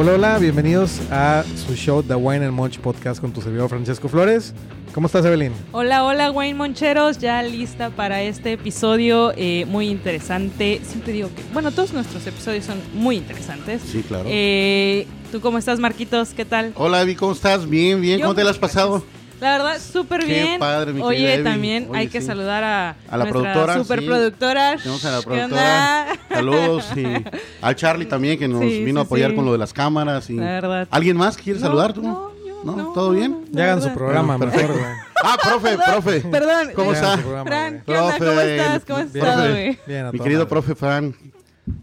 Hola, hola, bienvenidos a su show The Wine and Munch Podcast con tu servidor Francesco Flores. ¿Cómo estás, Evelyn? Hola, hola, Wayne Moncheros, ya lista para este episodio eh, muy interesante. Siempre digo que, bueno, todos nuestros episodios son muy interesantes. Sí, claro. Eh, ¿Tú cómo estás, Marquitos? ¿Qué tal? Hola, Evi, ¿cómo estás? Bien, bien. Yo ¿Cómo te la has pasado? La verdad, súper Qué bien. padre, mi Oye, Evi. también Oye, hay que sí. saludar a, A la productora, superproductora. Tenemos a la ¿Qué productora. Saludos. Y al Charlie también, que nos Sí, vino a sí, apoyar sí. con lo de las cámaras. Y... La verdad. ¿Alguien más quiere saludar tú? No, yo, ¿No? no, ¿Todo no, bien? Ya hagan su programa, Bueno, mejor, perfecto. güey. Ah, profe, profe. Perdón. ¿Cómo está? programa, Fran. ¿qué onda? ¿Cómo estás? ¿Cómo has bien, estado, profe. güey? Bien, a Mi querido profe Fran.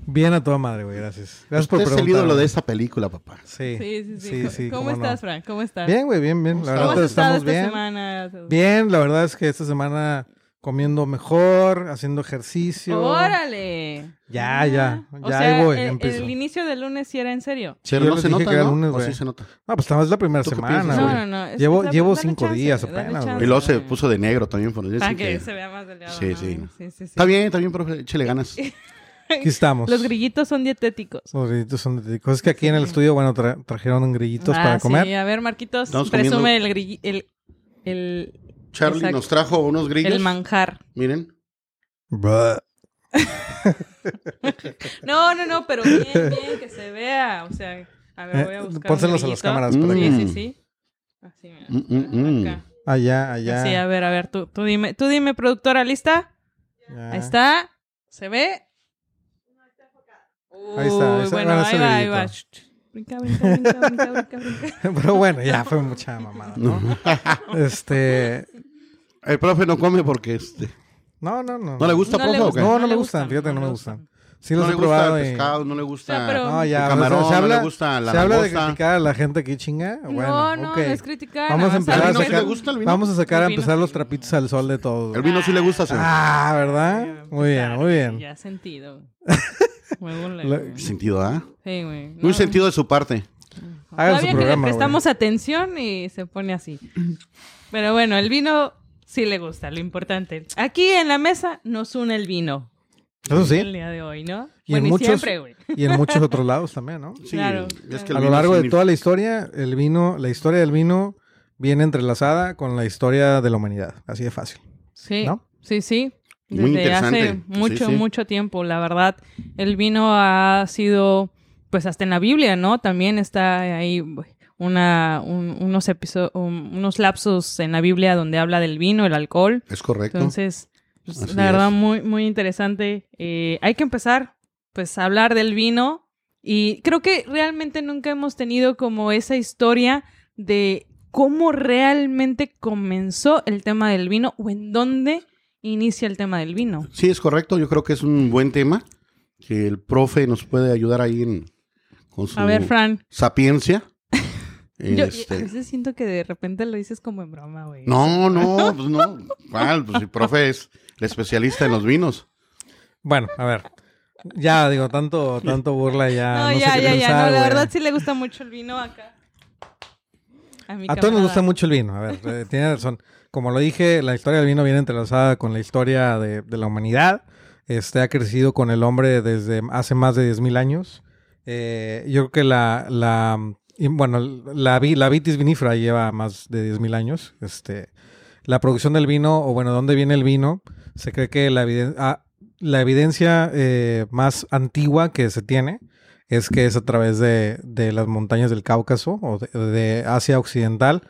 Bien a toda madre, güey, gracias. Gracias por Usted es el preguntar. ídolo de güey. esta película, papá. Sí, Sí, sí, sí. sí, sí, ¿Cómo, cómo estás, no. Fran? ¿Cómo estás? Bien, güey, bien, bien. La ¿Cómo ¿Cómo verdad has estamos esta bien. semana? Bien, la verdad es que esta semana comiendo mejor, haciendo ejercicio. ¡Órale! Ya, ya, O ya sea, ahí voy, el, empiezo. el inicio del lunes sí era en serio. Yo no se dije nota, que era ¿no? lunes, ¿O güey. sí se nota? Ah, pues estamos la primera ¿Tú qué semana, güey. No, no, no. es Llevo- llevo cinco chance, días apenas, chance. Y luego se puso de negro también. Por Para que que... se vea más delgado. Sí, ¿no? sí. sí, sí, sí. Está bien, está bien, profe. Échale ganas. Aquí estamos. Los grillitos son dietéticos. Los grillitos son dietéticos. Es que aquí en el estudio, bueno, tra- trajeron grillitos Ah, para comer. Sí, a ver, Marquitos, Estamos presume el grilli- el, el, Charlie Exacto. nos trajo unos grillos. el manjar. Miren. No, no, no, pero bien, bien, que se vea. O sea, a ver, voy a Eh, buscar. un pónselos a las grillito. cámaras para Mm. que... Sí, sí, sí. Así, mira. Mm, mm, mm. Acá. Allá, allá. Sí, a ver, a ver, tú, tú dime, tú dime, productora, ¿lista? ya. Ahí está. ¿Se ve? Ahí está, ahí. Bueno, Bueno, ahí va, ahí. Brinca, brinca, brinca, brinca, brinca, brinca. Pero bueno, ya fue mucha mamada, ¿no? este... El profe no come porque este. No, no, no. ¿No le gusta, No le profe, o gusta, qué? No, no me le gustan, fíjate, no me le gustan. Sí los no he le gusta probado el y... pescado, no le gusta O sea, pero- No, ya, el o sea, camarón, se no habla, le gusta la se habla de criticar a la gente aquí chinga. Bueno, no, no, no es criticar. Vamos a empezar a ¿Al vino sí sacar, le gusta el vino? vamos a sacar a empezar sí. los trapitos al sol de todos. El vino sí le gusta, señor. Ah, ¿verdad? Muy bien, muy bien. Ya sentido. Sentido, ¿ah? Sí, güey. Muy sentido de su parte. Hagan su que programa, le güey. prestamos atención y se pone así. Pero bueno, el vino sí le gusta, lo importante. Aquí en la mesa nos une el vino. Eso El sí. día de hoy, ¿no? Y en muchos- y siempre, güey. Y en muchos otros lados también, ¿no? Sí, Claro, es que claro. el A lo largo de toda la historia, el vino, la historia del vino viene entrelazada con la historia de la humanidad. Así de fácil. Sí, ¿No? sí, sí. Muy Desde hace mucho, Sí, sí. mucho tiempo, la verdad. El vino ha sido, pues hasta en la Biblia, ¿no? También está ahí una, un- unos, unos lapsos en la Biblia donde habla del vino, el alcohol. Es correcto. Entonces, pues, la verdad, es. muy, muy interesante. Eh, hay que empezar, pues, a hablar del vino. Y creo que realmente nunca hemos tenido como esa historia de cómo realmente comenzó el tema del vino o en dónde inicia el tema del vino. Sí, es correcto. Yo creo que es un buen tema que el profe nos puede ayudar ahí en, con su A ver, Fran. sapiencia. Yo Este, a veces siento que de repente lo dices como en broma, güey. No, no, pues no. ¿Cuál? Pues el profe es el especialista en los vinos. Bueno, a ver. Ya, digo, tanto, tanto burla ya. No, no sé ya, qué ya, ya. pensar, No, la güey. verdad sí le gusta mucho el vino acá. A, mi A todos nos gusta mucho el vino. A ver, eh, tiene razón. Como lo dije, la historia del vino viene entrelazada con la historia de, la humanidad. Este ha crecido con el hombre desde hace más de 10.000 años. Eh, yo creo que la, la bueno, la, la vitis vinifera lleva más de 10.000 años. Este, la producción del vino, o bueno, ¿dónde viene el vino? Se cree que la, ah, la evidencia eh, más antigua que se tiene es que es a través de, de las montañas del Cáucaso o de Asia Occidental,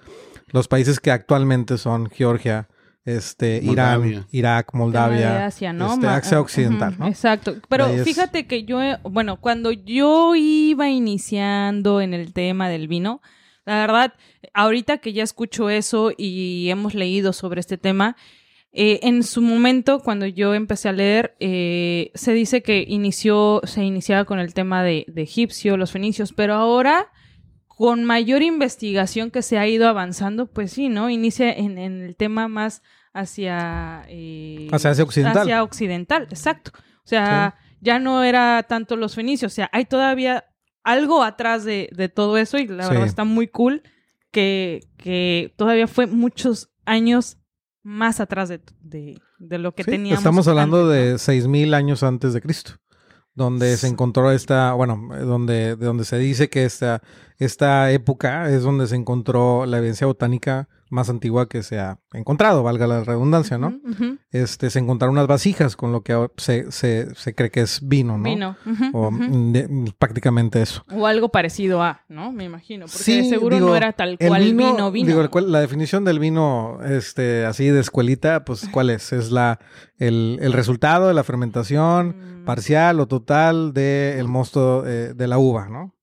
los países que actualmente son Georgia, este, Irán. Irak, Moldavia, de Asia, ¿no? este, Asia Occidental, ¿no? Exacto. Pero es- fíjate que yo, bueno, cuando yo iba iniciando en el tema del vino, la verdad, ahorita que ya escucho eso y hemos leído sobre este tema, eh, en su momento, cuando yo empecé a leer, eh, se dice que inició, se iniciaba con el tema de, de egipcio, los fenicios, pero ahora, con mayor investigación que se ha ido avanzando, pues sí, ¿no? Inicia en, en el tema más hacia... eh, Hacia Asia Occidental. Hacia occidental, exacto. O sea, ya no era tanto los fenicios, o sea, hay todavía algo atrás de, de todo eso y la Sí. verdad está muy cool que, que todavía fue muchos años más atrás de, de, de lo que Sí, teníamos. estamos hablando antes, de ¿no? 6000 años antes de Cristo. Donde se encontró esta, bueno, eh, donde, de donde se dice que esta, esta época es donde se encontró la evidencia botánica más antigua que se ha encontrado, valga la redundancia, ¿no? Este, se encontraron unas vasijas con lo que se, se, se cree que es vino, ¿no? Vino. O de- prácticamente eso. O algo parecido a, ¿no? Me imagino. Porque Sí, de seguro digo, no era tal el cual vino, vino. Digo, cual- la definición del vino, este, así de escuelita, pues, ¿cuál es? Es la, el, el resultado de la fermentación Mm. parcial o total del mosto eh, de la uva, ¿no?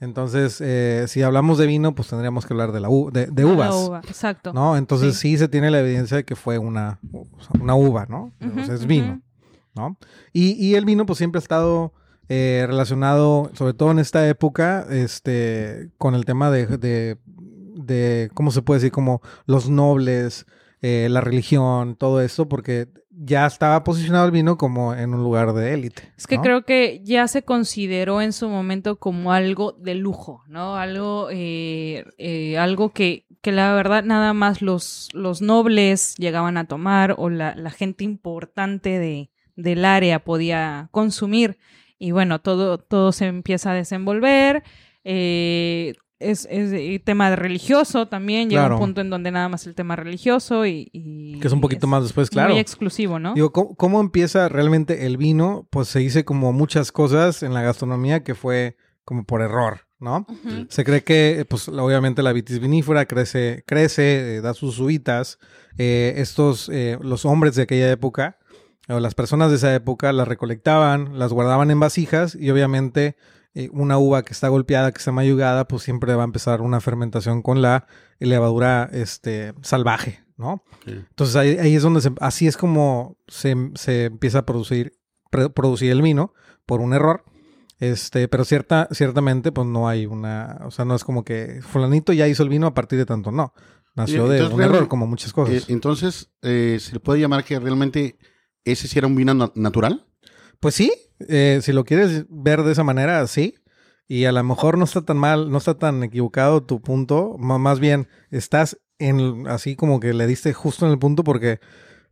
Entonces, eh, si hablamos de vino, pues tendríamos que hablar de la u- de, de La uvas, uva, exacto. ¿no? Entonces Sí. sí. se tiene la evidencia de que fue una, una uva, ¿no? Sea, es vino, ¿no? Y, y el vino, pues siempre ha estado eh, relacionado, sobre todo en esta época, este, con el tema de, de, de, ¿cómo se puede decir? Como los nobles, eh, la religión, todo eso, porque ya estaba posicionado el vino como en un lugar de élite. Es que creo que ya se consideró en su momento como algo de lujo, ¿no? Algo, eh, eh, algo que, que la verdad nada más los, los nobles llegaban a tomar o la, la gente importante de, del área podía consumir. Y bueno, todo, todo se empieza a desenvolver. eh, es, es tema de religioso también. Llega Claro. un punto en donde nada más el tema religioso y... y Que es un poquito más después, claro. Muy exclusivo, ¿no? Digo, ¿cómo, cómo empieza realmente el vino? Pues se dice como muchas cosas en la gastronomía que fue como por error, ¿no? Se cree que, pues, obviamente la vitis vinífera crece, crece, eh, da sus uvitas. Eh, estos, eh, los hombres de aquella época, o las personas de esa época, las recolectaban, las guardaban en vasijas y obviamente eh, una uva que está golpeada, que está mayugada, pues siempre va a empezar una fermentación con la levadura, este, salvaje, ¿no? Entonces ahí, ahí es donde se, así es como se, se empieza a producir, pre- producir el vino por un error. Este, pero cierta, ciertamente, pues no hay una, o sea, no es como que fulanito ya hizo el vino a partir de tanto, no. Nació de un error, como muchas Eh, cosas. entonces, eh, ¿se le puede llamar que realmente ese sí era un vino na- natural? Pues sí, eh, si lo quieres ver de esa manera, sí. Y a lo mejor no está tan mal, no está tan equivocado tu punto. más bien, estás en así como que le diste justo en el punto porque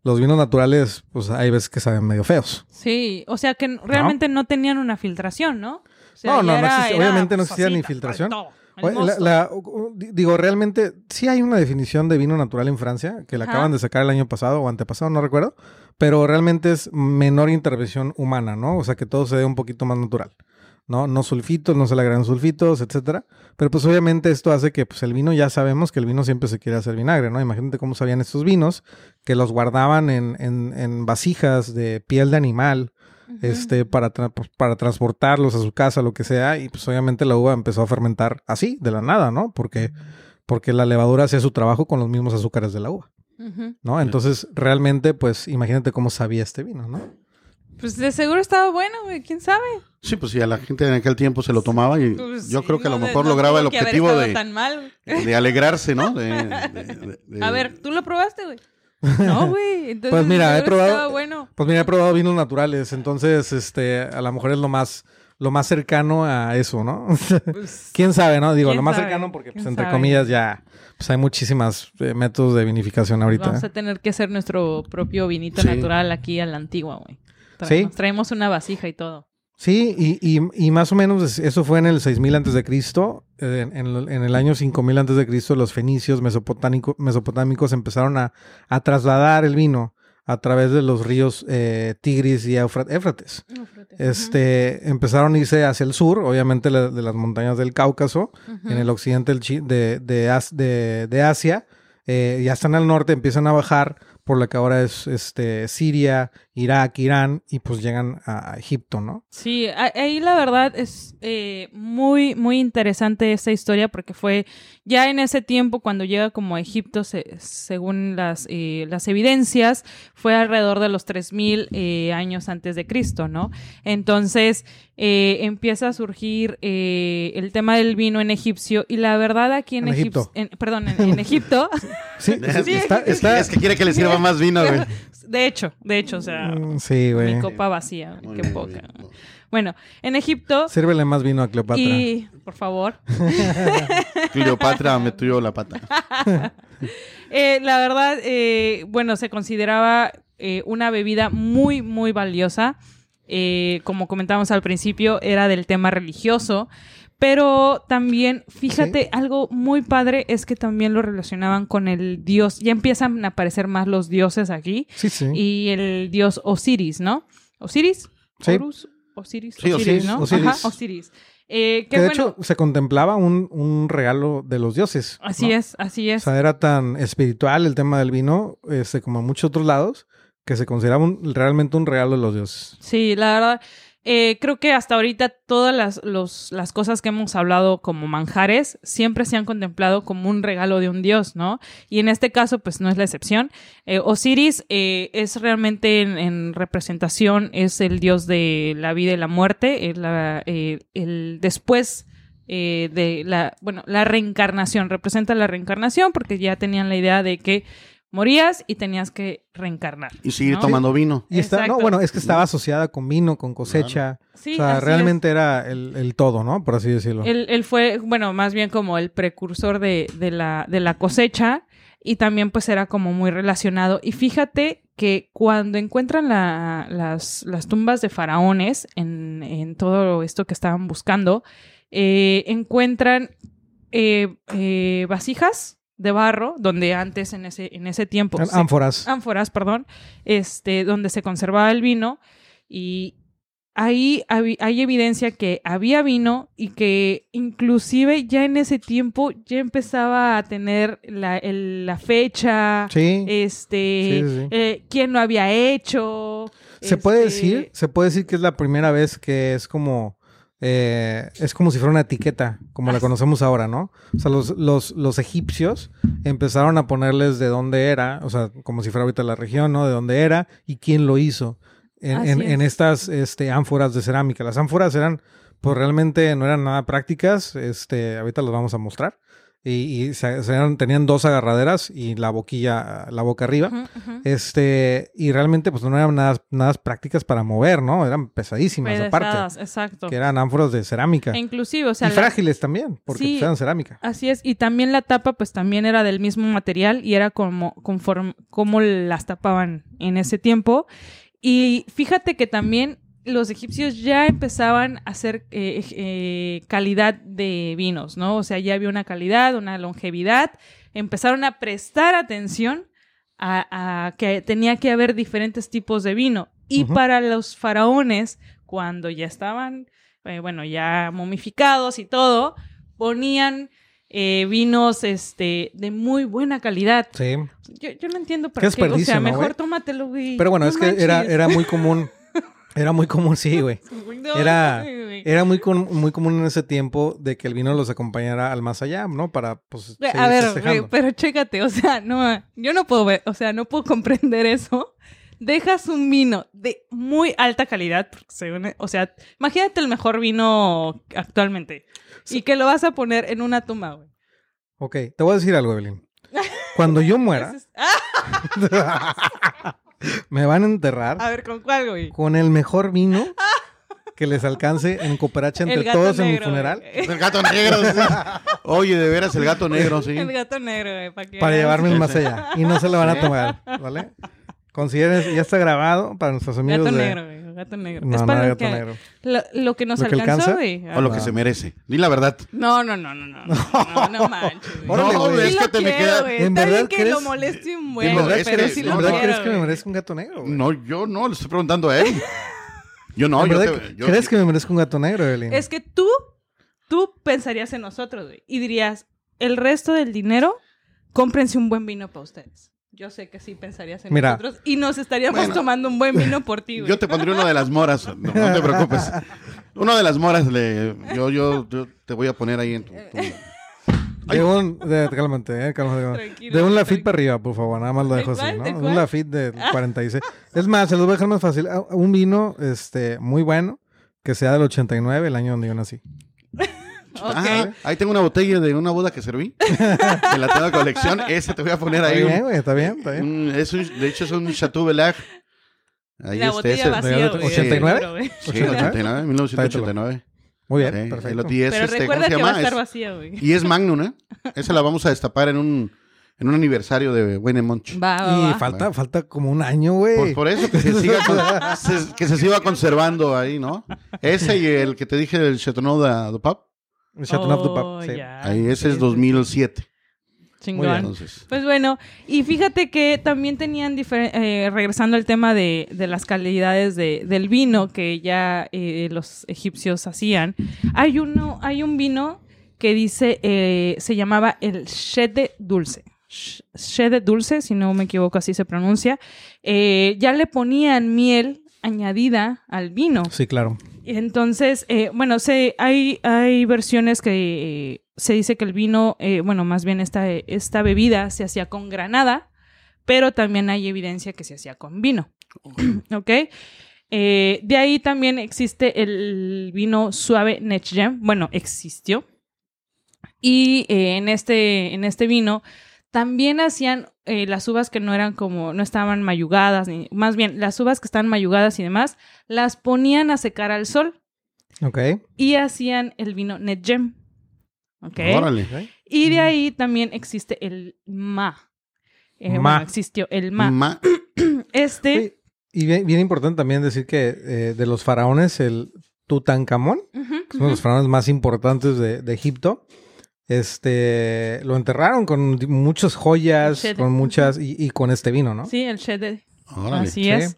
los vinos naturales, pues hay veces que saben medio feos. Sí, o sea que realmente no, tenían una filtración, ¿no? O sea, No, no, no era, obviamente no pues, existía ni filtración. Oye, la- digo, realmente sí hay una definición de vino natural en Francia que la Ajá. acaban de sacar el año pasado o antepasado, no recuerdo, pero realmente es menor intervención humana, ¿no? O sea, que todo se dé un poquito más natural, ¿no? No sulfitos, no se le agregan sulfitos, etcétera. Pero pues obviamente esto hace que pues el vino ya sabemos que el vino siempre se quiere hacer vinagre, ¿no? Imagínate cómo sabían estos vinos que los guardaban en, en, en vasijas de piel de animal, Este, para, tra- pues, para transportarlos a su casa, lo que sea, y pues obviamente la uva empezó a fermentar así, de la nada, ¿no? Porque, porque la levadura hacía su trabajo con los mismos azúcares de la uva. ¿no? Entonces, realmente, pues, imagínate cómo sabía este vino, ¿no? Pues de seguro estaba bueno, güey, quién sabe. Sí, pues sí, a la gente en aquel tiempo se lo tomaba y Pues, yo creo que a lo no, mejor no lograba el objetivo de, tan mal, güey. de alegrarse, ¿no? De- de- de- de- A ver, ¿tú lo probaste, güey? No, güey. Entonces, Pues mira, he probado- bueno. Pues mira, he probado vinos naturales, entonces, este, a lo mejor es lo más, lo más cercano a eso, ¿no? Pues, ¿Quién sabe, no? Digo, ¿Quién lo más sabe? cercano porque, pues, ¿Quién entre sabe? comillas, ya, pues hay muchísimas eh, métodos de vinificación ahorita. Vamos a tener que hacer nuestro propio vinito Sí. natural aquí a la antigua, güey. Sí. Traemos una vasija y todo. Sí, y, y, y más o menos es- eso fue en el 6000 antes de Cristo. En, en- el año 5000 antes de Cristo, los fenicios mesopotámico- mesopotámicos empezaron a, a trasladar el vino a través de los ríos eh, Tigris y Éufrates. Este, empezaron a irse hacia el sur, obviamente la- de las montañas del Cáucaso, en el occidente de, de, de- de Asia, eh, y hasta en el norte empiezan a bajar por lo que ahora es este, Siria, Irak, Irán, y pues llegan a, Egipto, ¿no? Sí, ahí la verdad es eh, muy, muy interesante esta historia porque fue ya en ese tiempo cuando llega como a Egipto, se- según las, eh, las evidencias, fue alrededor de los 3000 eh, años antes de Cristo, ¿no? Entonces eh, empieza a surgir eh, el tema del vino en egipcio y la verdad aquí en, En Egipto, Egipto. en- perdón, en, en Egipto, Sí, Es, sí, está, está- es que quiere que le sirva más vino, güey. de hecho, de hecho, o sea, Mm, sí, güey. mi copa vacía, Muy qué bien, poca. bien. Bueno, en Egipto Sírvele más vino a Cleopatra. y, por favor, Cleopatra metió la pata. Eh, la verdad, eh, bueno, se consideraba eh, una bebida muy, muy valiosa. eh, como comentamos al principio, era del tema religioso. Pero también, fíjate, algo muy padre es que también lo relacionaban con el dios. Ya empiezan a aparecer más los dioses aquí. Sí, sí. Y el dios Osiris, ¿no? ¿Osiris? Sí. Horus, Osiris. Sí, Osiris, ¿no? Osiris. Ajá, Osiris. Eh, que que de bueno, hecho se contemplaba un, un regalo de los dioses. así ¿no? es, así O es. sea, era tan espiritual el tema del vino, este, como en muchos otros lados, que se consideraba un- realmente un regalo de los dioses. Sí, la verdad, eh, creo que hasta ahorita todas las, las cosas que hemos hablado como manjares siempre se han contemplado como un regalo de un dios, ¿no? Y en este caso, pues no es la excepción. Eh, Osiris eh, es realmente en, en representación, es el dios de la vida y la muerte, es la- eh, el después de la, bueno, la reencarnación, representa la reencarnación porque ya tenían la idea de que morías y tenías que reencarnar. Y seguir ¿no? tomando vino. Y está, no, bueno, es que estaba asociada con vino, con cosecha. Sí, o sea, realmente era el, el todo, ¿no? Por así decirlo. Él, él fue, bueno, más bien como el precursor de, de la, de la cosecha y también pues era como muy relacionado. Y fíjate que cuando encuentran la- las, las tumbas de faraones en, en todo esto que estaban buscando, eh, encuentran eh, eh, vasijas de barro, donde antes en ese, en ese tiempo... Eran se- Ánforas. ánforas, perdón, este, donde se conservaba el vino y ahí hay evidencia que había vino y que inclusive ya en ese tiempo ya empezaba a tener la, el- la fecha, Sí. este, Sí, sí, sí. eh, quién lo había hecho. Se puede este, decir, se puede decir que es la primera vez que es como eh, es como si fuera una etiqueta, como la conocemos ahora, ¿no? O sea, los, los, los egipcios empezaron a ponerles de dónde era, o sea, como si fuera ahorita la región, ¿no? De dónde era y quién lo hizo en, Así en- es. en estas este, ánforas de cerámica. Las ánforas eran, pues realmente no eran nada prácticas, este, ahorita las vamos a mostrar. Y, y se- tenían dos agarraderas y la boquilla, la boca arriba. Este, y realmente pues no eran nada, nada prácticas para mover, ¿no? Eran pesadísimas aparte. exacto. Que eran ánforas de cerámica. E inclusive, o sea, y la- frágiles también, porque Sí. pues, eran cerámica. Así es, y también la tapa pues también era del mismo material y era como conforme como las tapaban en ese tiempo. Y fíjate que también los egipcios ya empezaban a hacer eh, eh, calidad de vinos, ¿no? O sea, ya había una calidad, una longevidad. Empezaron a prestar atención a, a que tenía que haber diferentes tipos de vino. Y para los faraones, cuando ya estaban, eh, bueno, ya momificados y todo, ponían eh, vinos este, de muy buena calidad. Sí. Yo, yo no entiendo para qué. O sea, ¿no, mejor tómatelo, güey. Pero bueno, No es que era, era muy común. Era muy común, sí, güey. Era, era muy, com- muy común en ese tiempo de que el vino los acompañara al más allá, ¿no? Para, pues, seguir A ver, güey, pero chécate, o sea, no, yo no puedo ver, o sea, no puedo comprender eso. Dejas un vino de muy alta calidad, porque según- o sea, imagínate el mejor vino actualmente y que lo vas a poner en una tumba, güey. Ok, te voy a decir algo, Evelyn. Cuando yo muera, me van a enterrar a ver, ¿con cuál, güey? con el mejor vino que les alcance en cooperacha entre todos en mi funeral güey. El gato negro, sí. Oye, de veras, el gato negro, sí. El gato negro, güey, para que para llevarme más allá. Y no se lo van a tomar, ¿vale? Consideren, ya está grabado para nuestros amigos Gato de... negro, güey, gato negro. No, es para lo gato que, negro. Lo, lo que nos ¿Lo que alcanza? güey. O lo que No. se merece. Di la verdad. No, no, no, no, no. No, no, manches, güey. Órale, No, güey. es Sí que lo te me quiero, queda- güey. ¿En Está bien verdad que lo moleste un buen, ¿En güey, verdad pero crees- sí en lo ¿En verdad quiero, crees que me merezco un gato negro? No, yo no, le estoy preguntando a él. Yo no, ¿En yo verdad te- yo- ¿Crees que me merezco un gato negro, Evelyn? Es que tú, tú pensarías en nosotros, güey. Y dirías, el resto del dinero, cómprense un buen vino para ustedes. Yo sé que sí pensarías en Mira. nosotros. Y nos estaríamos Bueno. tomando un buen vino por ti, güey. Yo te pondré una de las moras. No, no te preocupes. Una de las moras le. Yo, yo, yo te voy a poner ahí en tu. tu- De un... De, cálmate, eh, cálmate. Tranquilo, De un. Lafite para arriba, por favor. Nada más lo ¿De dejo así? ¿no? ¿De Un cuál? Lafite de 46. Es más, se los voy a dejar más fácil. Ah, Un vino este, muy bueno que sea del 89, el año donde yo nací. Ah, ahí tengo una botella de una boda que serví. que la tengo de colección. Esa te voy a poner Está ahí. bien, un- güey, está bien, está bien. un- es un- de hecho, es un Chateau Belag. Ahí la está botella ese. vacía, ¿De güey. 89? seguro, güey. Sí, 89, 1989. Muy bien, Sí, perfecto. y es, Pero este, ¿cómo recuerda que va a estar Es- vacía, güey. Y es Magnum, ¿eh? Esa la vamos a destapar en un, en un aniversario de Wayne Munch. Va, va, Y va. falta, falta como un año, güey. Pues por eso que se siga con- se- que se siga conservando ahí, ¿no? Ese y el que te dije del Chateauneuf de, de Pub, Oh, sí. ahí ese Sí, es sí, 2007. Chingón. Entonces, Pues bueno, y fíjate que también tenían, eh, regresando al tema de, de las calidades de- del vino que ya eh, los egipcios hacían, hay uno, hay un vino que dice, eh, se llamaba el Shede Dulce. Sh- Shede Dulce, si no me equivoco, así se pronuncia. Eh, ya le ponían miel añadida al vino. Sí, claro. Y Entonces, eh, bueno, se, hay, hay versiones que eh, se dice que el vino, eh, bueno, más bien esta, esta bebida se hacía con granada, pero también hay evidencia que se hacía con vino. ¿Ok? De ahí también existe el vino suave Nechjem. Bueno, existió. Y en, este, en este vino también hacían eh, las uvas que no eran como, no estaban mayugadas, ni, más bien las uvas que estaban mayugadas y demás, las ponían a secar al sol Ok. y hacían el vino Netgem. ¿Ok? órale. Y de ahí también existe el Ma. Eh, Ma. Bueno, existió el Ma. Ma- Este. Oye, Y bien, bien importante también decir que eh, de los faraones, el Tutankamón, que es uno de los faraones más importantes de, de Egipto, este, lo enterraron con muchas joyas, con muchas, y, y con este vino, ¿no? Sí, el Shede. órale. Así Sí. es.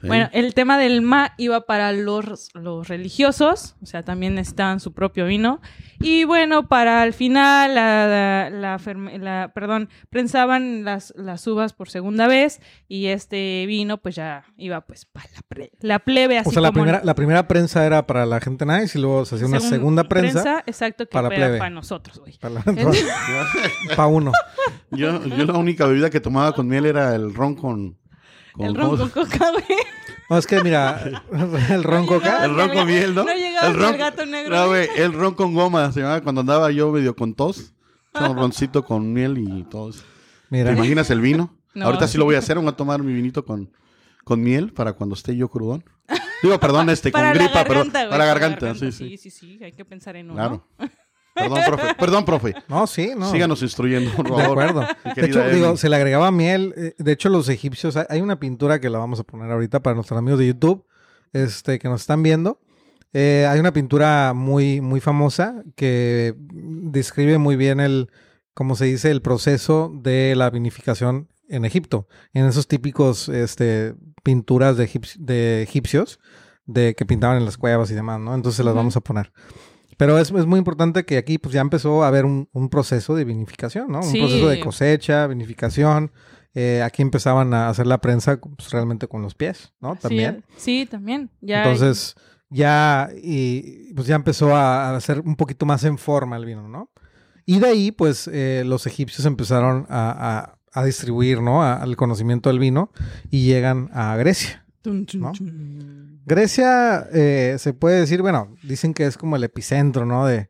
Sí. Bueno, el tema del ma iba para los, los religiosos, o sea, también necesitaban su propio vino. Y bueno, para el final, la, la, la ferme- la- perdón, prensaban las, las uvas por segunda vez y este vino pues ya iba pues para la, pre- la plebe, así o sea, la como primera, la primera prensa era para la gente nice y luego se hacía una segun- segunda prensa, exacto, que para la era plebe. para nosotros, güey. para, la- para uno. Yo, yo la única bebida que tomaba con miel era el ron con... con- El ron ¿cómo con coca, güey. No, es que mira, el ron coca, El ron con miel, ¿no? No llegaba el ron, el gato negro. No, güey, el ron con goma se llamaba cuando andaba yo medio con tos. Un roncito con miel y todo eso. ¿Te mira, imaginas el vino? No, Ahorita sí lo voy a hacer, voy a tomar mi vinito con, con miel para cuando esté yo crudón. Digo, perdón, este, con gripa, güey, Para la garganta, sí, Sí, sí. sí, sí, hay que pensar en uno. Claro. Perdón, profe. Perdón, profe. no, sí, no. Síganos instruyendo, por De favor. acuerdo. Mi De hecho, Emi. digo, se le agregaba miel. eh, De hecho, los egipcios, hay- una pintura que la vamos a poner ahorita para nuestros amigos de YouTube, este, que nos están viendo. Eh, hay una pintura muy, muy famosa que describe muy bien el, como se dice, el proceso de la vinificación en Egipto. En esos típicos, este, pinturas de, egip- de egipcios, de que pintaban en las cuevas y demás, ¿no? Entonces las vamos a poner. Pero es, es muy importante que aquí pues ya empezó a haber un, un proceso de vinificación, ¿no? Un proceso de cosecha, vinificación. Eh, aquí empezaban a hacer la prensa pues, realmente con los pies, ¿no? También. Sí, también. Ya, Entonces ya, y, pues ya empezó a, a ser un poquito más en forma el vino, ¿no? Y de ahí pues eh, los egipcios empezaron a, a- a distribuir, ¿no? Al conocimiento del vino y llegan a Grecia. ¿no? Grecia eh, se puede decir, bueno, dicen que es como el epicentro, ¿no? De,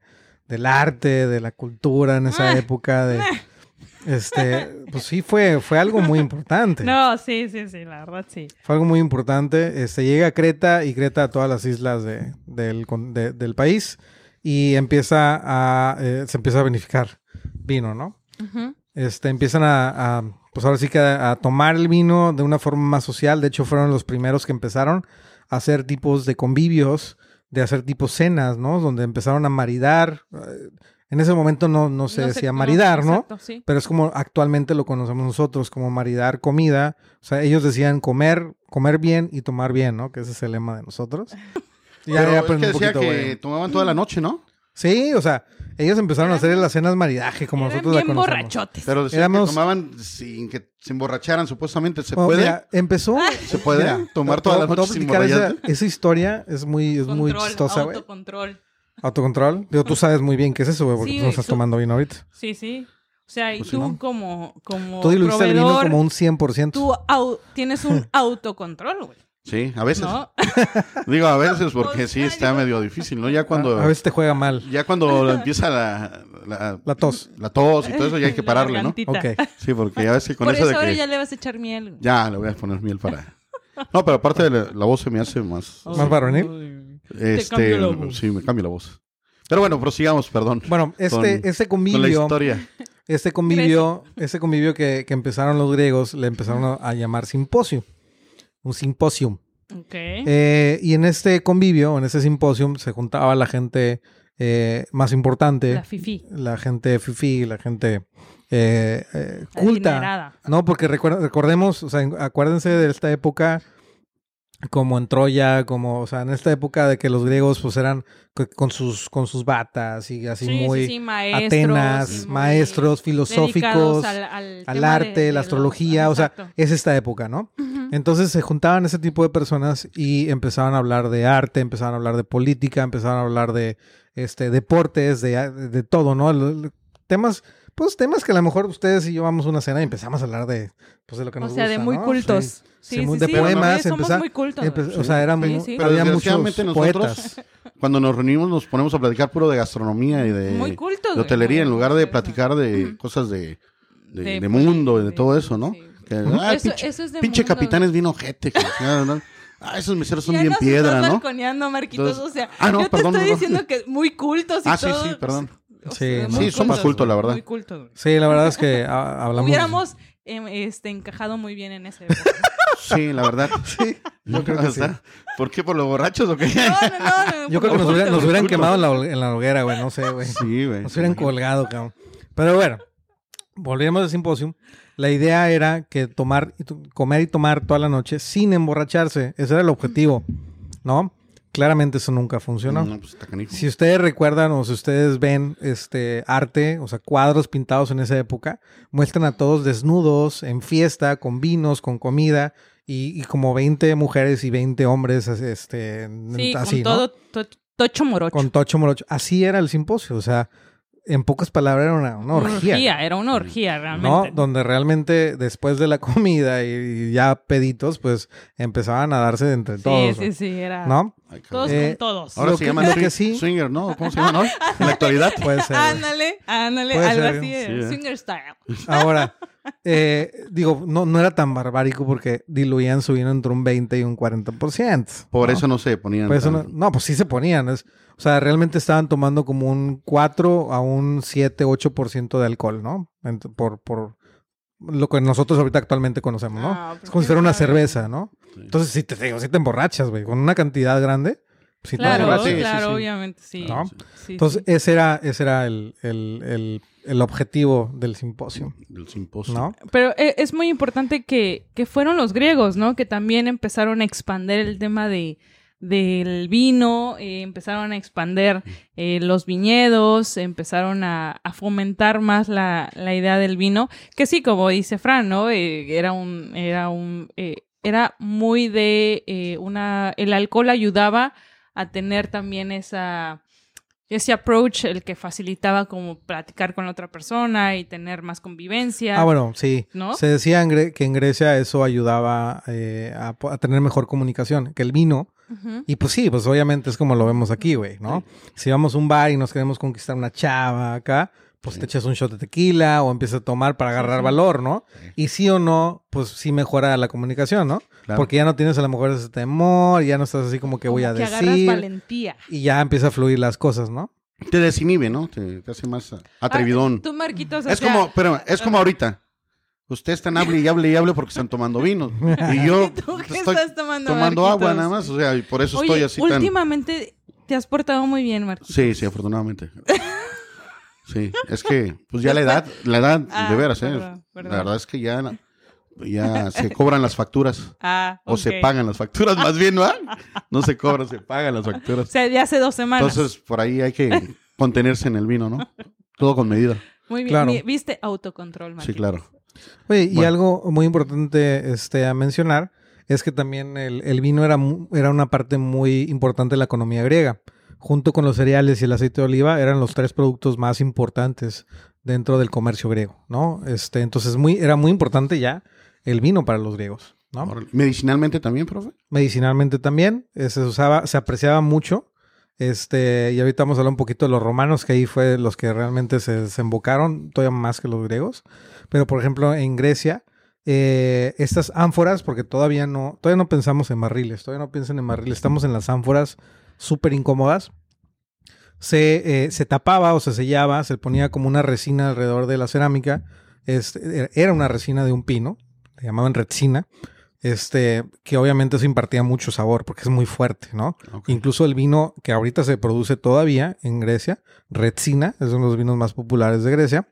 del arte, de la cultura en esa Ah, época, de este, pues sí fue, fue algo muy importante. No, sí, sí, sí, la verdad sí. Fue algo muy importante. Este, llega a Creta y Creta a todas las islas de- del, de- del país y empieza a, eh, se empieza a vinificar vino, ¿no? Ujú. Este, empiezan a, a, pues ahora sí que a, a tomar el vino de una forma más social. De hecho, fueron los primeros que empezaron hacer tipos de convivios, de hacer tipos cenas, ¿no? Donde empezaron a maridar. Eh, En ese momento no, no se No decía maridar, ¿no? exacto, sí. Pero es como actualmente lo conocemos nosotros, como maridar comida. O sea, ellos decían comer, comer bien y tomar bien, ¿no? Que ese es el lema de nosotros. Y ya- Pero ya es que un decía poquito, que tomaban toda la noche, ¿no? Sí, o sea, ellos empezaron a hacer las cenas maridaje como Eran nosotros la bien conocemos. borrachotes. Pero decían Éramos- que tomaban sin que se emborracharan, supuestamente. ¿Se Bueno, puede? mira, empezó. ¿Se puede Mira, tomar te- toda te la voy a noche sin esa, emborracharte? esa historia es muy, es muy Control, chistosa, güey. autocontrol. Autocontrol. Digo, tú sabes muy bien qué es eso, güey, porque Sí, tú no estás su- tomando vino ahorita. Sí, sí. O sea, y Pues sí, tú ¿no? como, como Tú diluiste el vino proveedor, como un 100%. tú au- tienes un autocontrol, güey. Sí, a veces. ¿No? Digo a veces porque O sí está medio difícil, ¿no? Ya cuando, A veces te juega mal. ya cuando empieza la, la, La tos. la tos y todo eso, ya hay que pararle, ¿no? Ok. Sí, porque ya ves que con Por eso eso de ahora que... ya le vas a echar miel. Ya, le voy a poner miel para... No, pero aparte de la, la voz se me hace más... ¿Más varonil? Este, cambio la voz. sí, me cambia la voz. Pero bueno, prosigamos, perdón. Bueno, este, Con- este con la convivio, historia. este convivio, este convivio que, que empezaron los griegos, le empezaron a, a llamar simposio. Un simposium. Eh, y en este convivio, en este simposium, se juntaba la gente eh, más importante, la la, fifi. gente fifi, la gente eh, eh, culta. Adinerada. No, porque recuer- recordemos, o sea, en- acuérdense de esta época como en Troya, como, o sea, en esta época de que los griegos pues eran co- con sus, con sus batas y así Sí, muy sí, sí, maestros. Atenas, muy maestros filosóficos, al, al, arte, de- de la los- astrología, o sea, es esta época, ¿no? Entonces se juntaban ese tipo de personas y empezaban a hablar de arte, empezaban a hablar de política, empezaban a hablar de este deportes, de, de todo, ¿no? Temas, pues temas que a lo mejor ustedes y yo vamos a una cena y empezamos a hablar de, pues de lo que O nos sea, de gusta, muy ¿no? cultos. Sí. Sí, Sí, sí, de sí, poemas, sí, somos empezar- muy cultos. Empe- Sí. O sea, eran, Sí, sí. Pero había muchos nosotros- poetas. Cuando nos reunimos nos ponemos a platicar puro de gastronomía y de, Muy cultos. de güey. hotelería en lugar de platicar de cosas de, de, De de mundo y de todo eso, ¿no? sí. Que, ah, Eso, pinche eso es de pinche mundo, capitán es bien ojete. ¿no? Ah, esos meseros son Ya bien nos piedra, estás ¿no? Marquitos, Entonces- o sea, Ah, no, yo te perdón, estoy perdón. diciendo que muy cultos y Ah, sí, todo. sí, perdón. O Sí, sea, no, muy Sí, somos cultos, la verdad. Muy cultos. güey. Sí, la verdad es que hablamos. Hubiéramos em, este, encajado muy bien en ese. Sí, la verdad. Sí, yo creo que O sí. sea, ¿Por qué? ¿Por los borrachos o qué? No, no, no. no, Yo creo que nos, hubiera- nos hubieran quemado en la, hol- en la hoguera, güey, no sé, güey. Sí, güey. Nos hubieran colgado, cabrón. Pero bueno, volvemos al simposio. La idea era que tomar, comer y tomar toda la noche sin emborracharse. Ese era el objetivo, ¿no? Claramente eso nunca funcionó. No, pues está canijo. Si ustedes recuerdan o si ustedes ven este arte, o sea, cuadros pintados en esa época, muestran a todos desnudos, en fiesta, con vinos, con comida, y, y como 20 mujeres y 20 hombres, este, Sí, así, con ¿no? todo to- tocho morocho. Con tocho morocho. Así era el simposio, o sea, en pocas palabras era una, una orgía. Era una orgía, ¿no? realmente. Donde realmente después de la comida y ya peditos, pues empezaban a darse de entre sí, todos. sí, sí, era. ¿no? Todos Eh, con todos. Ahora se llaman que sí- swinger, ¿no? ¿Cómo se llaman hoy? En la actualidad. Puede ser. Ándale, ándale, algo ser, así, sí, de ¿eh? swinger style. Ahora, eh, digo, no, no era tan barbárico porque diluían su vino entre un 20 y un 40%. Por ¿no? eso no se ponían. Por eso no, tan- no, pues sí se ponían. es- o sea, realmente estaban tomando como un 4 a un 7, 8% de alcohol, ¿no? Ent- por, por lo que nosotros ahorita actualmente conocemos, ¿no? Ah, es ¿por como si fuera una cerveza, ¿no? Sí. Entonces, si te digo, si te emborrachas, güey, con una cantidad grande, si Claro, emborrachas. sí, sí, claro, sí. obviamente, sí. ¿No? Sí, Entonces, sí. ese era, ese era el, el, el, el objetivo del simposio, Del simposio. ¿no? Pero eh, es muy importante que, que fueron los griegos, ¿no? Que también empezaron a expander el tema de del vino, eh, empezaron a expander eh, los viñedos, empezaron a, a fomentar más la, la idea del vino, que sí, como dice Fran, ¿no? Eh, era un, era un, eh, era muy de eh, una, el alcohol ayudaba a tener también esa, ese approach, el que facilitaba como platicar con la otra persona y tener más convivencia. Ah, bueno, sí. ¿No? Se decía en que en Grecia eso ayudaba eh, a, tener mejor comunicación, que el vino. Y pues sí, pues obviamente es como lo vemos aquí, güey, ¿no? Si vamos a un bar y nos queremos conquistar una chava acá, pues te echas un shot de tequila o empiezas a tomar para agarrar sí. valor, ¿no? Sí. Y sí o no, pues sí mejora la comunicación, ¿no? Claro. Porque ya no tienes a lo mejor ese temor, ya no estás así como que voy a que agarras decir. valentía. Y ya empieza a fluir las cosas, ¿no? Te desinhibe, ¿no? Te, te hace más atrevidón. Ah, tú, Marquitos, o es sea, como, pero es como ahorita. Ustedes están hable y hable y hable porque están tomando vino. Y yo ¿Tú qué estoy estás tomando, tomando agua nada más. O sea, y por eso Oye, estoy así tan... últimamente te has portado muy bien, Marquitos. Sí, sí, afortunadamente. Sí, es que, pues ya la edad, la edad, Ah, de veras, ¿eh? perdón, perdón. La verdad es que ya, ya se cobran las facturas. Ah, O ok. se pagan las facturas, más bien, ¿no? No se cobran, se pagan las O facturas. sea, de hace dos semanas. Entonces, por ahí hay que contenerse en el vino, ¿no? Todo con medida. muy bien. claro. Mi- Viste autocontrol, Marquitos. Sí, claro. Oye, y Bueno. algo muy importante este, a mencionar es que también el, el vino era, mu- era una parte muy importante de la economía griega. Junto con los cereales y el aceite de oliva eran los tres productos más importantes dentro del comercio griego, ¿no? Este, entonces muy, era muy importante ya el vino para los griegos, ¿no? Medicinalmente también, profe. Medicinalmente también, eh, se usaba, se apreciaba mucho. Este, y ahorita vamos a hablar un poquito de los romanos, que ahí fue los que realmente se desembocaron, todavía más que los griegos. Pero, por ejemplo, en Grecia, eh, estas ánforas, porque todavía no, todavía no pensamos en barriles, todavía no piensan en barriles, estamos en las ánforas súper incómodas. se, eh, se tapaba o se sellaba, se ponía como una resina alrededor de la cerámica. Este, era una resina de un pino, le llamaban resina, este, que obviamente eso impartía mucho sabor porque es muy fuerte, ¿no? Incluso el vino que ahorita se produce todavía en Grecia, Retsina, es uno de los vinos más populares de Grecia,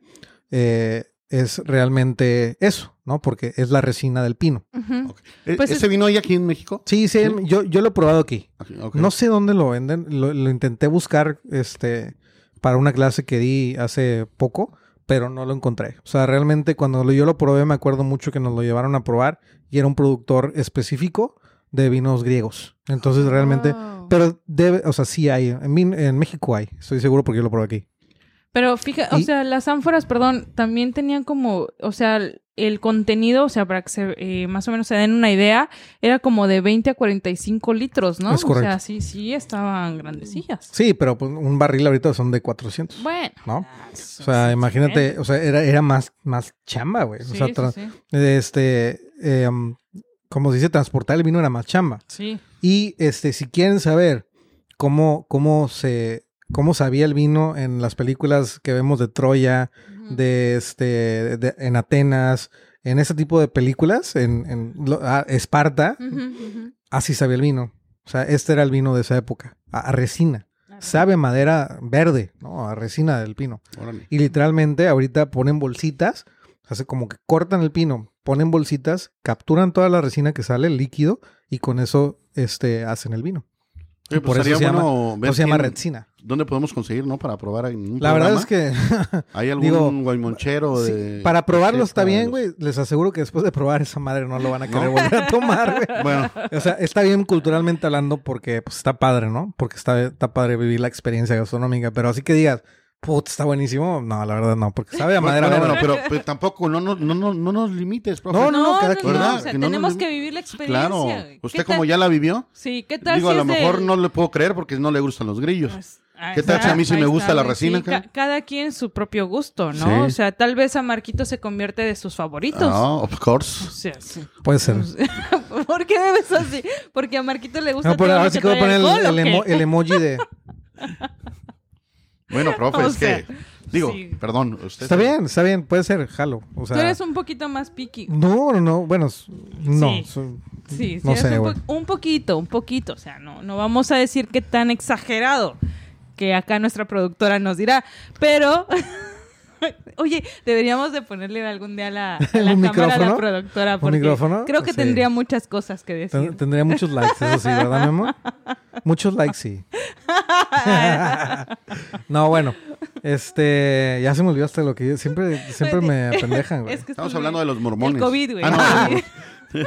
eh, es realmente eso, ¿no? Porque es la resina del pino. Ujú. ¿E- Pues ¿Ese es- vino hay aquí en México? Sí, sí, ¿Sí? Yo, yo lo he probado aquí. No sé dónde lo venden. Lo, lo intenté buscar este, para una clase que di hace poco, pero no lo encontré. O sea, realmente cuando lo- yo lo probé me acuerdo mucho que nos lo llevaron a probar y era un productor específico de vinos griegos. Entonces realmente... Oh. Pero debe, o sea, sí hay. En, en México hay. Estoy seguro porque yo lo probé aquí. Pero fíjate, o sea, las ánforas, perdón, también tenían como, o sea, el contenido, o sea, para que se, eh, más o menos se den una idea, era como de 20 a 45 litros, ¿no? Es correcto. O sea, sí, sí, estaban grandecillas. Sí, pero pues, un barril ahorita son de 400. Bueno. ¿No? ah, O sea, imagínate, sí, o sea, era, era más, más chamba, güey. Sí, o sea, sí, tra- sí. este, em, como se dice, transportar el vino era más chamba. Sí. Y este, si quieren saber cómo, cómo se, cómo sabía el vino en las películas que vemos de Troya, de este, de- en Atenas, en ese tipo de películas, en, en lo- ah, Esparta, así sabía el vino. O sea, este era el vino de esa época, a, a resina. Sabe a madera verde, ¿no? A resina del pino. Órale. Y literalmente ahorita ponen bolsitas, hace como que cortan el pino, ponen bolsitas, capturan toda la resina que sale, el líquido, y con eso este, hacen el vino. Oye, por pues eso estaría se llama- bueno ver Eso se llama resina. ¿Dónde podemos conseguir, no? Para probar en La verdad es que ¿Hay algún digo, guaymonchero sí, de... para probarlo está bien, los- güey. Les aseguro que después de probar esa madre no lo van a querer ¿No? volver a tomar, güey. Bueno, O sea, está bien culturalmente hablando porque pues, está padre, ¿no? Porque está, está padre vivir la experiencia gastronómica. Pero así que digas, put, está buenísimo. No, la verdad no, porque sabe a madera bueno, pero, pero tampoco, no, no, no, no, no nos limites, profe. No, No, no, cada no, quien. ¿Verdad? o sea, Que no nos tenemos que vivir la experiencia. Claro. güey. ¿Usted ¿Qué como ya la vivió? Sí, ¿qué tal Digo, si a lo de- mejor no le puedo creer porque no le gustan los grillos. Pues, ¿Qué tal si a mí sí me gusta la resina, sí, cara? ca- cada quien su propio gusto, ¿no? Sí. O sea, tal vez a Marquito se convierte de sus favoritos. Ah, of O course. sea, sí. Puede ser. ¿Por qué me ves así? Porque a Marquito le gusta No, pero ahora sí que voy a poner el, alcohol, el ¿o emo- qué? el emoji de... Bueno, profe, O es sea, que... Digo, sí. perdón. Usted Está bien, está bien, puede ser, jalo. O sea, Tú eres un poquito más picky. No, no, no, bueno, no. Sí. so- Sí, sí, no eres sé, un, po- un poquito, un poquito. O sea, no, no vamos a decir que tan exagerado que acá nuestra productora nos dirá. Pero, oye, deberíamos de ponerle algún día la, a la ¿Un cámara a la productora. ¿Un Porque micrófono? creo que Sí. tendría muchas cosas que decir. Ten- Tendría muchos likes, eso sí, ¿verdad, mi amor? Muchos likes, sí. no, bueno, este, ya se me olvidó hasta lo que yo, siempre, siempre me apendejan, güey. Es que Estamos hablando de los mormones. El COVID, güey. Ah, no.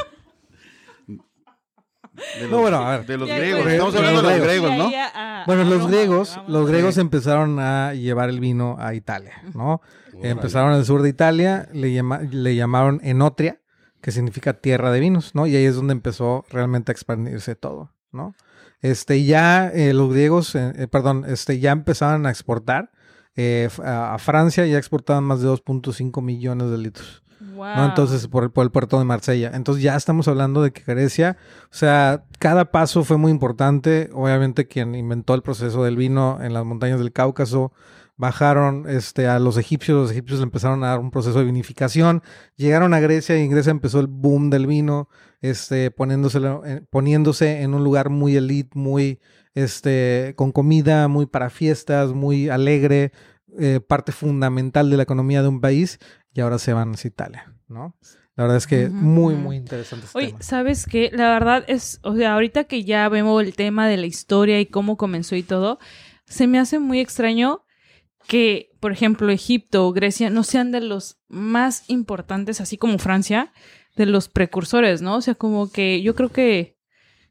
De los, No, bueno, a ver. De los Ya, griegos. Estamos hablando de los griegos, ¿no? a- Bueno, a los Roma, griegos, vamos. los griegos Sí. empezaron a llevar el vino a Italia, ¿no? Empezaron al sur de Italia, le, llama- le llamaron Enotria, que significa tierra de vinos, ¿no? Y ahí es donde empezó realmente a expandirse todo, ¿no? Este, ya eh, los griegos, eh, eh, perdón, este, ya empezaban a exportar eh, a Francia, ya exportaban más de 2.5 millones de litros, Entonces, por el, puerto de Marsella. Entonces, ya estamos hablando de que Grecia, o sea, cada paso fue muy importante. Obviamente, quien inventó el proceso del vino en las montañas del Cáucaso, bajaron este, a los egipcios, los egipcios le empezaron a dar un proceso de vinificación, llegaron a Grecia y en Grecia empezó el boom del vino, este, poniéndoselo- eh, poniéndose en un lugar muy elite, muy, este, con comida, muy para fiestas, muy alegre, eh, parte fundamental de la economía de un país, y ahora se van hacia Italia, ¿no? La verdad es que muy, muy interesante este Oye, tema. ¿sabes qué? La verdad es, o sea, ahorita que ya vemos el tema de la historia y cómo comenzó y todo, se me hace muy extraño que, por ejemplo, Egipto o Grecia no sean de los más importantes, así como Francia, de los precursores, ¿no? O sea, como que yo creo que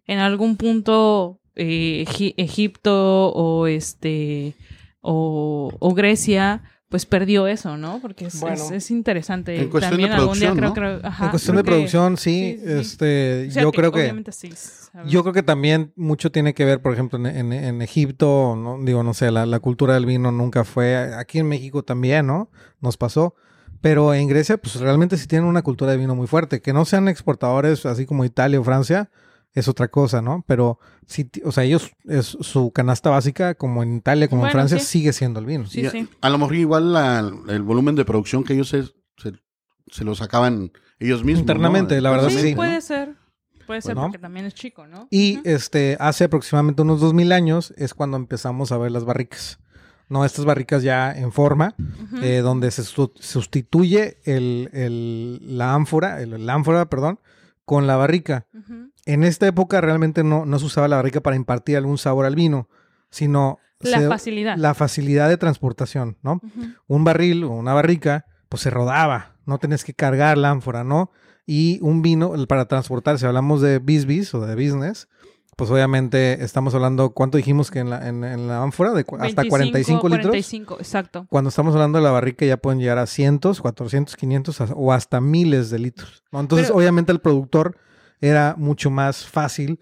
en algún punto eh, Egi- Egipto o este o, o Grecia pues perdió eso, ¿no? Porque es, Bueno. es- es interesante. En cuestión de También algún día creo, producción, creo- ajá, en cuestión de que- producción, sí, sí, sí. este, o sea, yo creo que obviamente sí, ¿sabes? Yo creo que también mucho tiene que ver, por ejemplo, en, en- en Egipto, ¿no? digo, no sé, la, la cultura del vino nunca fue, aquí en México también, ¿no? Nos pasó. Pero en Grecia, pues realmente sí tienen una cultura de vino muy fuerte. Que no sean exportadores así como Italia o Francia, es otra cosa, ¿no? Pero sí, o sea, ellos, es su canasta básica, como en Italia, como en Francia, sí. sigue siendo el vino. Sí, Y a, sí. a lo mejor igual la- el volumen de producción que ellos se, se, se lo sacaban ellos mismos. Internamente, ¿no? la verdad Sí, sí. puede ser. Puede ser porque también es chico, ¿no? Y este, hace aproximadamente unos 2000 años es cuando empezamos a ver las barricas. No, estas barricas ya en forma, eh, donde se su- sustituye el, el- la ánfora, el, el ánfora, perdón, con la barrica. En esta época realmente no, no se usaba la barrica para impartir algún sabor al vino, sino La se- facilidad. la facilidad de transportación, ¿no? Un barril o una barrica, pues se rodaba, no tenés que cargar la ánfora, ¿no? Y un vino, para transportarse, hablamos de bis o de business, pues obviamente estamos hablando, ¿cuánto dijimos que en la, en, en la ánfora? De, hasta 45 litros. 45, exacto. Cuando estamos hablando de la barrica ya pueden llegar a cientos, 400, 500 as- o hasta miles de litros. ¿no? Entonces, Pero- obviamente, el productor era mucho más fácil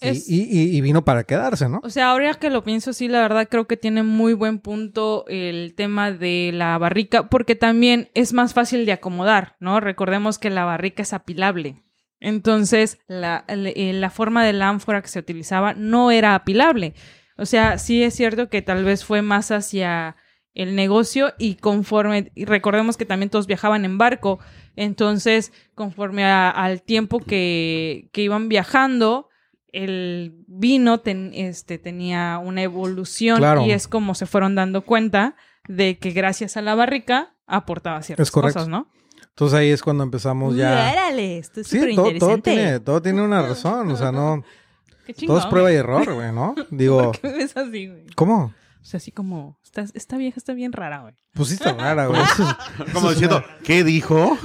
Es- y- y- y vino para quedarse, ¿no? O sea, ahora que lo pienso, sí, la verdad creo que tiene muy buen punto el tema de la barrica, porque también es más fácil de acomodar, ¿no? Recordemos que la barrica es apilable. Entonces, la, eh, la forma de la ánfora que se utilizaba no era apilable. O sea, sí es cierto que tal vez fue más hacia el negocio y conforme, y recordemos que también todos viajaban en barco, entonces conforme a- al tiempo que, que iban viajando, el vino ten- este, tenía una evolución Claro. y es como se fueron dando cuenta de que gracias a la barrica aportaba ciertas cosas, ¿no? Entonces ahí es cuando empezamos ya... Órale, esto es Sí, súper todo, todo tiene, todo tiene una razón, o sea, no... Qué Todo chingón, es prueba y error, güey, ¿no? Digo, ¿Por qué ves así, güey? ¿cómo? O sea, así como, esta, esta vieja está bien rara, güey. Pues sí está rara, güey. Eso es- Como diciendo, ¿qué dijo?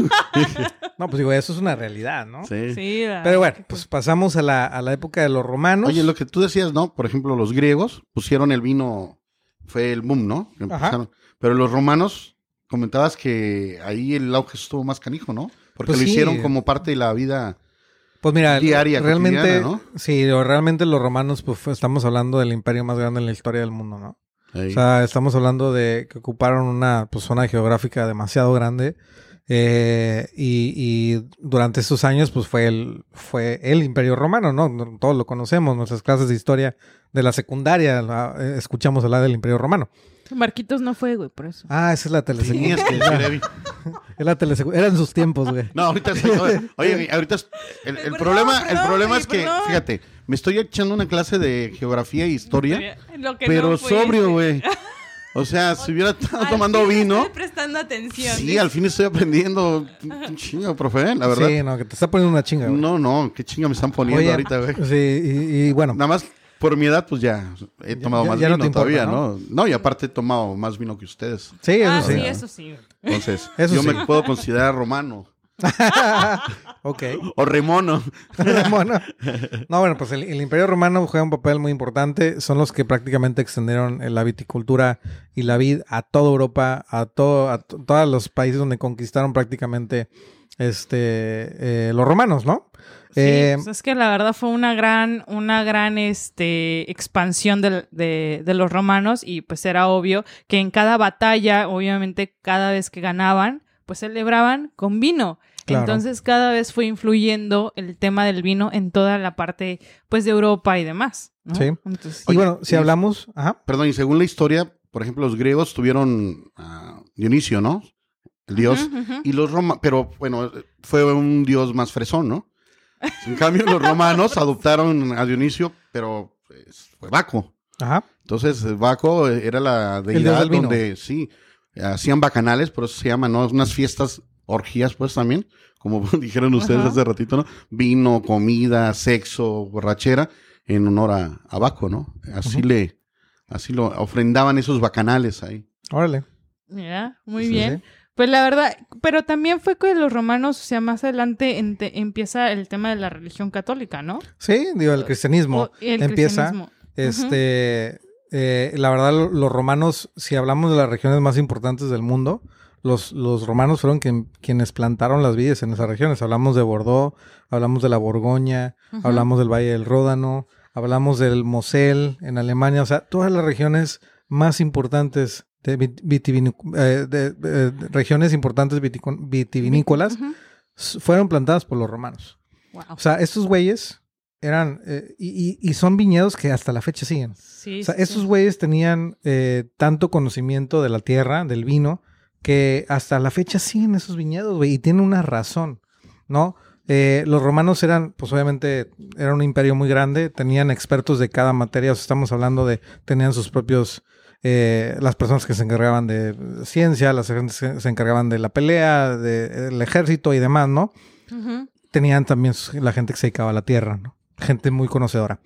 no, pues digo, eso es una realidad, ¿no? Sí. Sí, Pero bueno, pues pasamos a la, a la época de los romanos. Oye, lo que tú decías, ¿no? Por ejemplo, los griegos pusieron el vino, fue el boom, ¿no? Empezaron. Pero los romanos, comentabas que ahí el auge estuvo más canijo, ¿no? Porque Pues lo sí. hicieron como parte de la vida. Pues mira, diaria, realmente, ¿no? sí, realmente los romanos, pues estamos hablando del imperio más grande en la historia del mundo, ¿no? Ahí. O sea, estamos hablando de que ocuparon una pues, zona geográfica demasiado grande. eh, y, y durante esos años, pues fue el, fue el imperio romano, ¿no? Todos lo conocemos, nuestras clases de historia de la secundaria, la- eh, escuchamos hablar del imperio romano. Marquitos no fue, güey, por eso. Ah, esa es la decir, Evi. Es la telesecu- Era en sus tiempos, güey. No, ahorita sí. Oye, oye, ahorita es- el, el Perdón, problema, el problema es que, perdón. fíjate, me estoy echando una clase de geografía e historia, Lo que pero no sobrio, güey. O sea, si hubiera estado Al tomando fin vino, Estoy prestando atención. sí, al fin estoy aprendiendo. Un chingo, profe, la verdad. Sí, no, que te está poniendo una chinga, güey. No, no, qué chinga me están poniendo Oye, ahorita, güey. Sí, y, y bueno, Nada más por mi edad, pues ya he tomado ya- más ya no vino importa, todavía, ¿no? ¿no? ¿no? y aparte he tomado más vino que ustedes. sí, eso Ah, sí. sí, eso sí. Entonces, Eso yo sí. me puedo considerar romano ok. o remono. Bueno, no, bueno, pues el, el Imperio Romano juega un papel muy importante. Son los que prácticamente extendieron eh, la viticultura y la vid a toda Europa, a todo, a to- todos los países donde conquistaron prácticamente este eh, los romanos, ¿no? Sí, Eh, pues es que la verdad fue una gran, una gran este, expansión de, de los romanos y pues era obvio que en cada batalla, obviamente cada vez que ganaban, pues celebraban con vino. Claro. Entonces cada vez fue influyendo el tema del vino en toda la parte pues de Europa y demás. ¿no? Sí. Entonces, y bueno, si y- hablamos, ajá, Perdón, y según la historia, por ejemplo, los griegos tuvieron a Dionisio, ¿no? El dios. Y los romanos, pero bueno, fue un dios más fresón, ¿no? En cambio, los romanos adoptaron a Dionisio, pero pues, fue Baco. ajá, Entonces, Baco era la deidad del vino. donde sí, hacían bacanales, por eso se llaman, ¿no? Unas fiestas, orgías, pues también, como dijeron ustedes Ajá. hace ratito, ¿no? Vino, comida, sexo, borrachera, en honor a, a Baco, ¿no? Así le, así lo ofrendaban esos bacanales ahí. órale. Mira, muy Sí, bien. sí. Pues la verdad, pero también fue que los romanos, o sea, más adelante ente- empieza el tema de la religión católica, ¿no? Sí, digo, el cristianismo O el empieza. cristianismo. Este, eh, la verdad, lo- los romanos, si hablamos de las regiones más importantes del mundo, los, los romanos fueron quien- quienes plantaron las vides en esas regiones. Hablamos de Bordeaux, hablamos de la Borgoña, hablamos del Valle del Ródano, hablamos del Mosel en Alemania, o sea, todas las regiones más importantes de, eh, de- regiones importantes vitivinícolas fueron plantadas por los romanos. Wow. O sea, estos güeyes eran, eh, y, y, son viñedos que hasta la fecha siguen. Sí, o sea, esos güeyes tenían eh, tanto conocimiento de la tierra, del vino, que hasta la fecha siguen esos viñedos, güey, y tienen una razón, ¿no? Eh, los romanos eran, pues obviamente, era un imperio muy grande, tenían expertos de cada materia, o sea, estamos hablando de, tenían sus propios, eh, las personas que se encargaban de ciencia, las que se encargaban de la pelea, del ejército y demás, ¿no? Tenían también la gente que se dedicaba a la tierra, ¿no? Gente muy conocedora,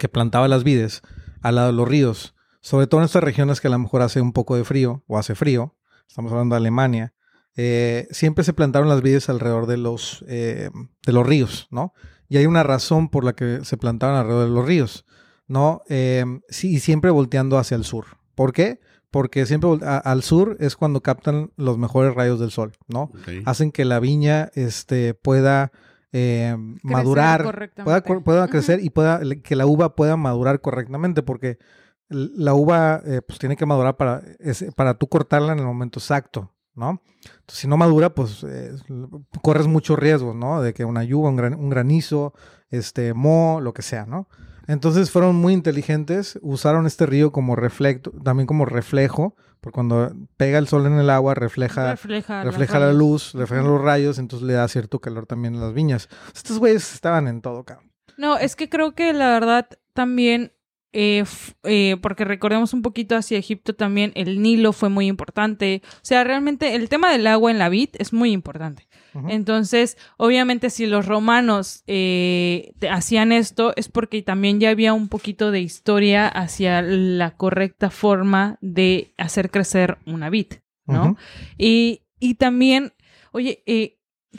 que plantaba las vides al lado de los ríos, sobre todo en estas regiones que a lo mejor hace un poco de frío o hace frío, estamos hablando de Alemania, eh, siempre se plantaron las vides alrededor de los, eh, de los ríos, ¿no? Y hay una razón por la que se plantaban alrededor de los ríos, ¿no? Eh, sí, y siempre volteando hacia el sur. ¿Por qué? Porque siempre al sur es cuando captan los mejores rayos del sol, ¿no? Hacen que la viña este, pueda madurar, pueda, pueda crecer y pueda, que la uva pueda madurar correctamente, porque la uva pues tiene que madurar para, para tú cortarla en el momento exacto, ¿no? Entonces, si no madura, pues eh, corres mucho riesgo, ¿no? De que una lluvia, un, granizo, este, mo, lo que sea, ¿no? Entonces fueron muy inteligentes, usaron este río como reflecto, también como reflejo, porque cuando pega el sol en el agua refleja, refleja, la luz, refleja los rayos, entonces le da cierto calor también a las viñas. Estos güeyes estaban en todo, cabrón. No, es que creo que la verdad también eh, eh, porque recordemos un poquito hacia Egipto también, el Nilo fue muy importante. O sea, realmente el tema del agua en la vid es muy importante. Entonces, obviamente, si los romanos eh, hacían esto, es porque también ya había un poquito de historia hacia la correcta forma de hacer crecer una vid, ¿no? y, y, también, oye,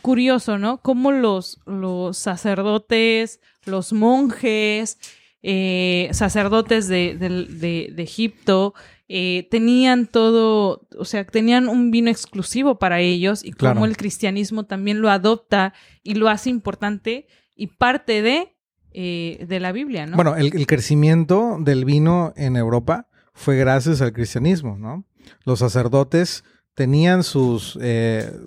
curioso, ¿no? Cómo los, los sacerdotes, los monjes, eh, sacerdotes de, de, Egipto eh, tenían todo, o sea, tenían un vino exclusivo para ellos y como el cristianismo también lo adopta y lo hace importante y parte de, eh, de la Biblia, ¿no? Bueno, el, crecimiento del vino en Europa fue gracias al cristianismo, ¿no? Los sacerdotes tenían sus,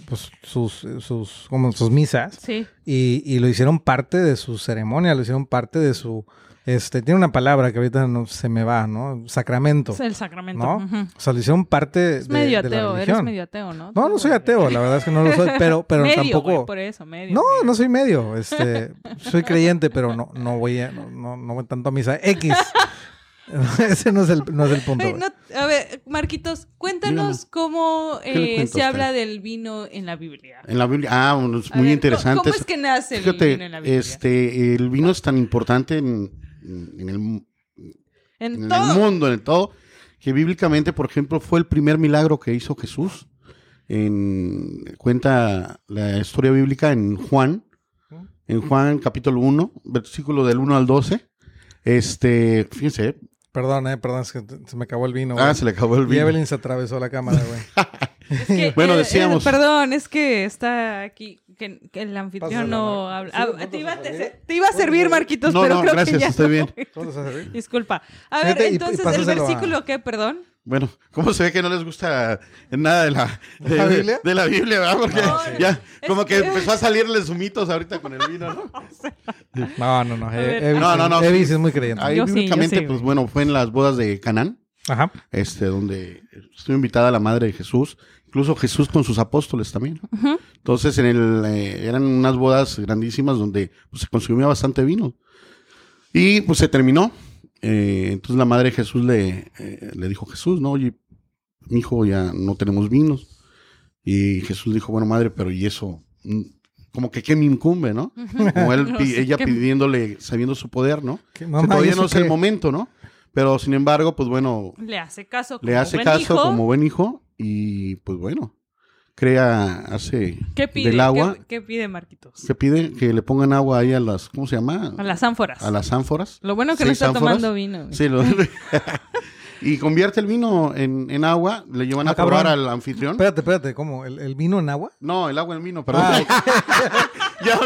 pues, sus, sus, como sus misas y, y, lo hicieron parte de su ceremonia, lo hicieron parte de su, este, tiene una palabra que ahorita no se me va, ¿no? Sacramento. Es el sacramento. ¿no? O sea, le hicieron parte es medio de, ateo, la eres medio ateo, ¿no? No, no soy ateo, la verdad es que no lo soy, pero, pero medio, tampoco. por eso, medio. No, no soy medio. Este, soy creyente, pero no, no voy a, no, no, voy tanto a misa. X. Ese no es el, no es el punto. a ver, Marquitos, cuéntanos cómo eh, se habla del vino en la Biblia. En la Biblia, ah, es muy interesante. ¿Cómo es que nace el vino en la Biblia? Este, el vino es tan importante en, en el, en el mundo, en todo, que bíblicamente, por ejemplo, fue el primer milagro que hizo Jesús. En, cuenta la historia bíblica en Juan, en Juan capítulo 1, versículo del 1 al 12. Este, fíjense. Perdón, eh, perdón, es que se me acabó el vino. Ah, se le acabó el vino. Y Evelyn se atravesó la cámara, güey. bueno, eh, decíamos. perdón, es que está aquí que, el anfitrión no habla. Ah, te, iba, a servir, Marquitos, pero creo gracias, que ya estoy bien. Disculpa. A ver, entonces, ¿el versículo qué, perdón? Bueno, ¿cómo se ve que no les gusta nada de la, de, ¿La Biblia? De, la Biblia, ¿verdad? Porque ya, como que, empezó a salirles humitos ahorita con el vino, ¿no? no, no, no. Evis, no, no, no. Evis es muy creyente. Ahí, bíblicamente, pues bueno, fue en las bodas de Canaán. Ajá. Este, donde estuvo invitada la madre de Jesús incluso Jesús con sus apóstoles también. Entonces, en el, eh, eran unas bodas grandísimas donde pues, se consumía bastante vino. Y pues se terminó. Eh, entonces la madre de Jesús le, eh, le dijo, Jesús, no, oye, mi hijo, ya no tenemos vinos. Y Jesús dijo, bueno, madre, pero ¿y eso? Como que qué me incumbe, ¿no? Como él, ella pidiéndole, sabiendo su poder, ¿no? todavía no es el momento, ¿no? Pero sin embargo, pues bueno. Le hace caso como Le hace caso como buen hijo y pues bueno, crea, hace ¿Qué pide, del agua. ¿Qué, pide Marquitos? Que pide que le pongan agua ahí a las, ¿cómo se llama? A las ánforas. A las ánforas. Lo bueno que no está tomando vino. Sí, lo... y convierte el vino en, en agua, le llevan a ah, probar al anfitrión. Espérate, espérate, ¿cómo? ¿El, vino en agua? No, el agua en vino, perdón. Ah. ya,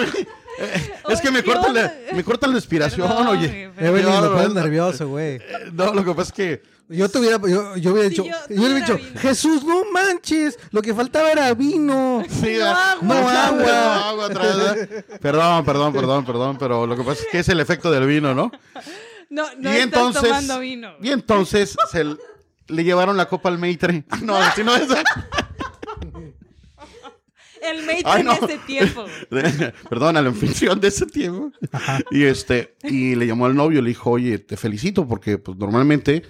es que me corta la, me corta la inspiración, oye. me nervioso, güey. No, lo que pasa es que Yo te hubiera, yo, yo hubiera dicho, yo, hubiera dicho, Jesús, no manches, lo que faltaba era vino. Sí, no agua. No agua. perdón, perdón, perdón, perdón, pero lo que pasa es que es el efecto del vino, ¿no? No, no y entonces, tomando vino. Y entonces se le llevaron la copa al Maitre. No, si no es... El Maitre en ese tiempo. Perdón, a la anfitrión de ese tiempo. Y este, y le llamó al novio, le dijo, oye, te felicito porque pues normalmente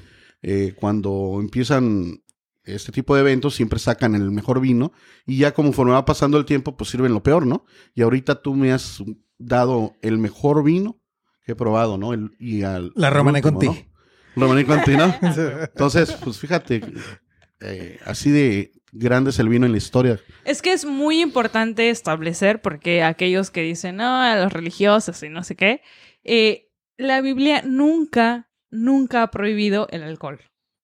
eh, cuando empiezan este tipo de eventos siempre sacan el mejor vino y ya conforme va pasando el tiempo pues sirven lo peor, ¿no? Y ahorita tú me has dado el mejor vino que he probado, ¿no? El, y al, La Romane Conti. ¿no? Romane Conti, ¿no? Entonces, pues fíjate, eh, así de grande es el vino en la historia. Es que es muy importante establecer, porque aquellos que dicen, no, a los religiosos y no sé qué, eh, la Biblia nunca nunca ha prohibido el alcohol,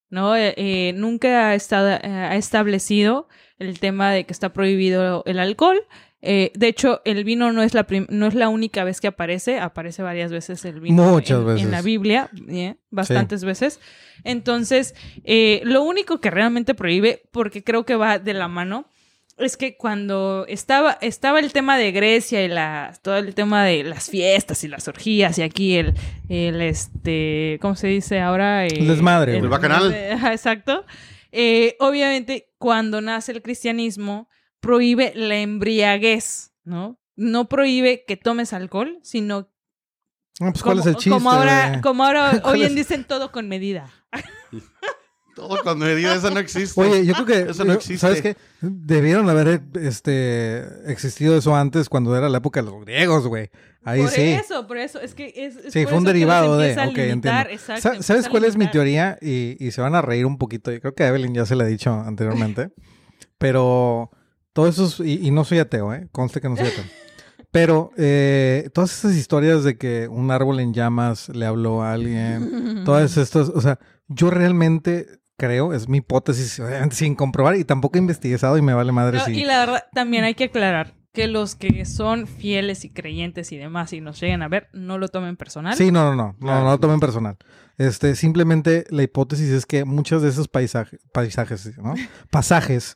¿no? Eh, eh, nunca ha, estado, ha establecido el tema de que está prohibido el alcohol. De hecho, el vino no es, la no es la única vez que aparece, aparece varias veces el vino Muchas en, veces. en la Biblia, bastantes veces. Entonces, lo único que realmente prohíbe, porque creo que va de la mano, es que cuando estaba, estaba el tema de Grecia y la, todo el tema de las fiestas y las orgías y aquí el, el este, ¿cómo se dice ahora? el desmadre. El, bacanal. exacto. Eh, obviamente, cuando nace el cristianismo, prohíbe la embriaguez, ¿no? No prohíbe que tomes alcohol, sino... pues, ¿cuál es el chiste? Como ahora, como ahora hoy en dicen todo con medida. Todo con medida, eso no existe. Oye, yo creo que. Eso no existe. ¿Sabes qué? Debieron haber este, existido eso antes cuando era la época de los griegos, güey. Ahí por sí. eso, por eso. Es que es. sí, fue un derivado de. Ok, entiendo. ¿Sabes cuál es mi teoría? Y, y, se van a reír un poquito. Yo creo que a Evelyn ya se la he dicho anteriormente. pero todo eso. y, y, no soy ateo, ¿eh? Conste que no soy ateo. Pero eh, todas esas historias de que un árbol en llamas le habló a alguien, todas estas, o sea, yo realmente creo, es mi hipótesis, sin comprobar y tampoco he investigado y me vale madre si... Y la verdad, también hay que aclarar que los que son fieles y creyentes y demás y nos lleguen a ver, no lo tomen personal. Sí, no, no, no, no, no lo tomen personal. Este, simplemente la hipótesis es que muchos de esos paisajes, paisajes, ¿no? pasajes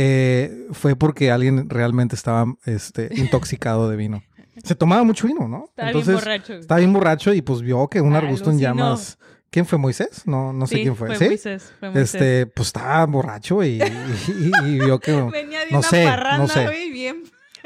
eh, fue porque alguien realmente estaba este, intoxicado de vino. Se tomaba mucho vino, ¿no? Estaba bien borracho. Estaba bien borracho y pues vio que un arbusto en llamas ¿Quién fue Moisés? No, no sé quién fue. Fue Moisés, fue Moisés. Este, pues estaba borracho y, y, vio que. Venía de no una sé, parranda, no sé. bien.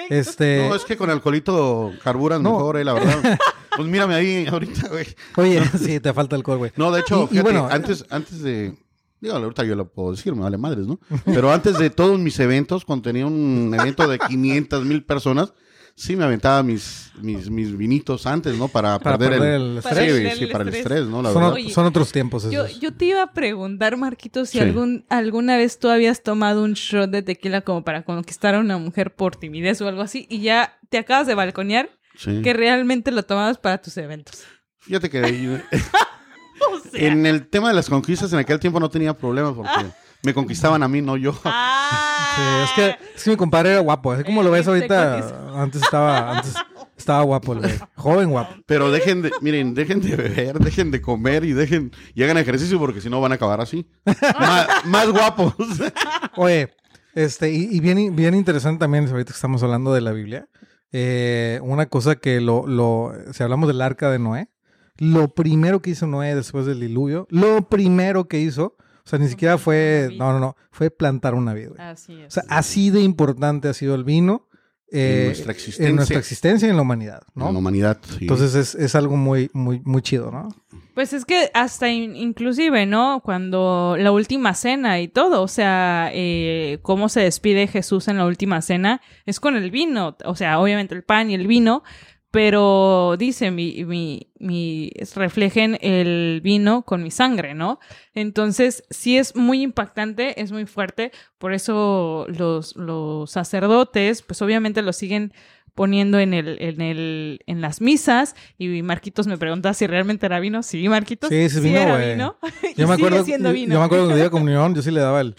Este... No, es que con alcoholito carburas mejor, eh, la verdad. pues mírame ahí ahorita, güey. Oye, sí, te falta alcohol, güey. No, de hecho, fíjate, bueno, antes, antes de. Digo, ahorita yo lo puedo decir, me vale madres, ¿no? Pero antes de todos mis eventos, cuando tenía un evento de 500 mil personas, sí me aventaba mis, mis, mis vinitos antes, ¿no? Para, perder, el, estrés. sí, para el estrés, ¿no? son, otros tiempos Yo, yo, te iba a preguntar, Marquito, si algún, alguna vez tú habías tomado un shot de tequila como para conquistar a una mujer por timidez o algo así y ya te acabas de balconear que realmente lo tomabas para tus eventos. Fíjate que en el tema de las conquistas en aquel tiempo no tenía problemas porque me conquistaban a mí, no yo. Ah. es que, es mi compadre era guapo. Así como lo ves ahorita, antes estaba, antes estaba guapo, el joven guapo. Pero dejen de, miren, dejen de beber, dejen de comer y dejen, y hagan ejercicio porque si no van a acabar así. más, guapos. Oye, este, y, bien, bien interesante también, ahorita que estamos hablando de la Biblia, eh, una cosa que lo, lo, si hablamos del arca de Noé, lo primero que hizo Noé después del diluvio, lo primero que hizo o sea, ni siquiera fue, no, no, no, fue plantar una vida. Así es. O sea, así de importante ha sido el vino. en nuestra existencia. En nuestra existencia y en la humanidad, ¿no? En la humanidad, sí. Entonces es, es, algo muy, muy, muy chido, ¿no? Pues es que hasta inclusive, ¿no? Cuando la última cena y todo, o sea, eh, cómo se despide Jesús en la última cena es con el vino, o sea, obviamente el pan y el vino, pero dice, mi, mi, mi, reflejen el vino con mi sangre, ¿no? Entonces, sí es muy impactante, es muy fuerte, por eso los, los sacerdotes, pues obviamente lo siguen poniendo en el, en el, en las misas, y Marquitos me pregunta si realmente era vino. Sí, Marquitos. Sí, sí, vino, era vino. Yo me acuerdo, yo, yo me acuerdo el día de comunión yo sí le daba el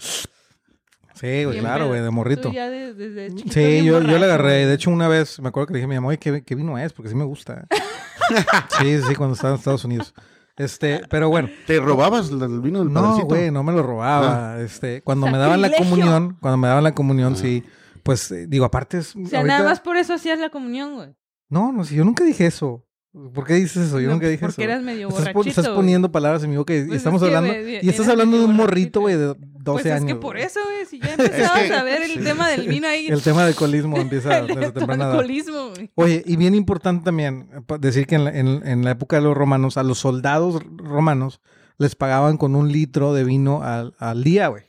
Sí, güey, claro, güey, de morrito. sí, yo, yo le agarré. De hecho, una vez me acuerdo que le dije a mi mamá, oye, ¿qué, vino es? Porque sí me gusta. sí, sí, cuando estaba en Estados Unidos. Este, pero bueno. ¿Te robabas el vino del No, güey, no me lo robaba. Ah. Este, cuando me daban la comunión, cuando me daban la comunión, sí. Pues, eh, digo, aparte es... O sea, nada más por eso hacías la comunión, güey. No, no, si yo nunca dije eso. ¿Por qué dices eso? Yo nunca dije eso. Porque eras medio borrachito. Estás, poniendo palabras en mi boca y pues estamos hablando... y estás hablando de un morrito, güey, de 12 pues años. es que por eso, güey, si ya empezabas a ver el tema del vino ahí... El tema del alcoholismo empieza desde temprana edad. alcoholismo, güey. Oye, y bien importante también decir que en la, en, la época de los romanos, a los soldados romanos les pagaban con un litro de vino al, al día, güey.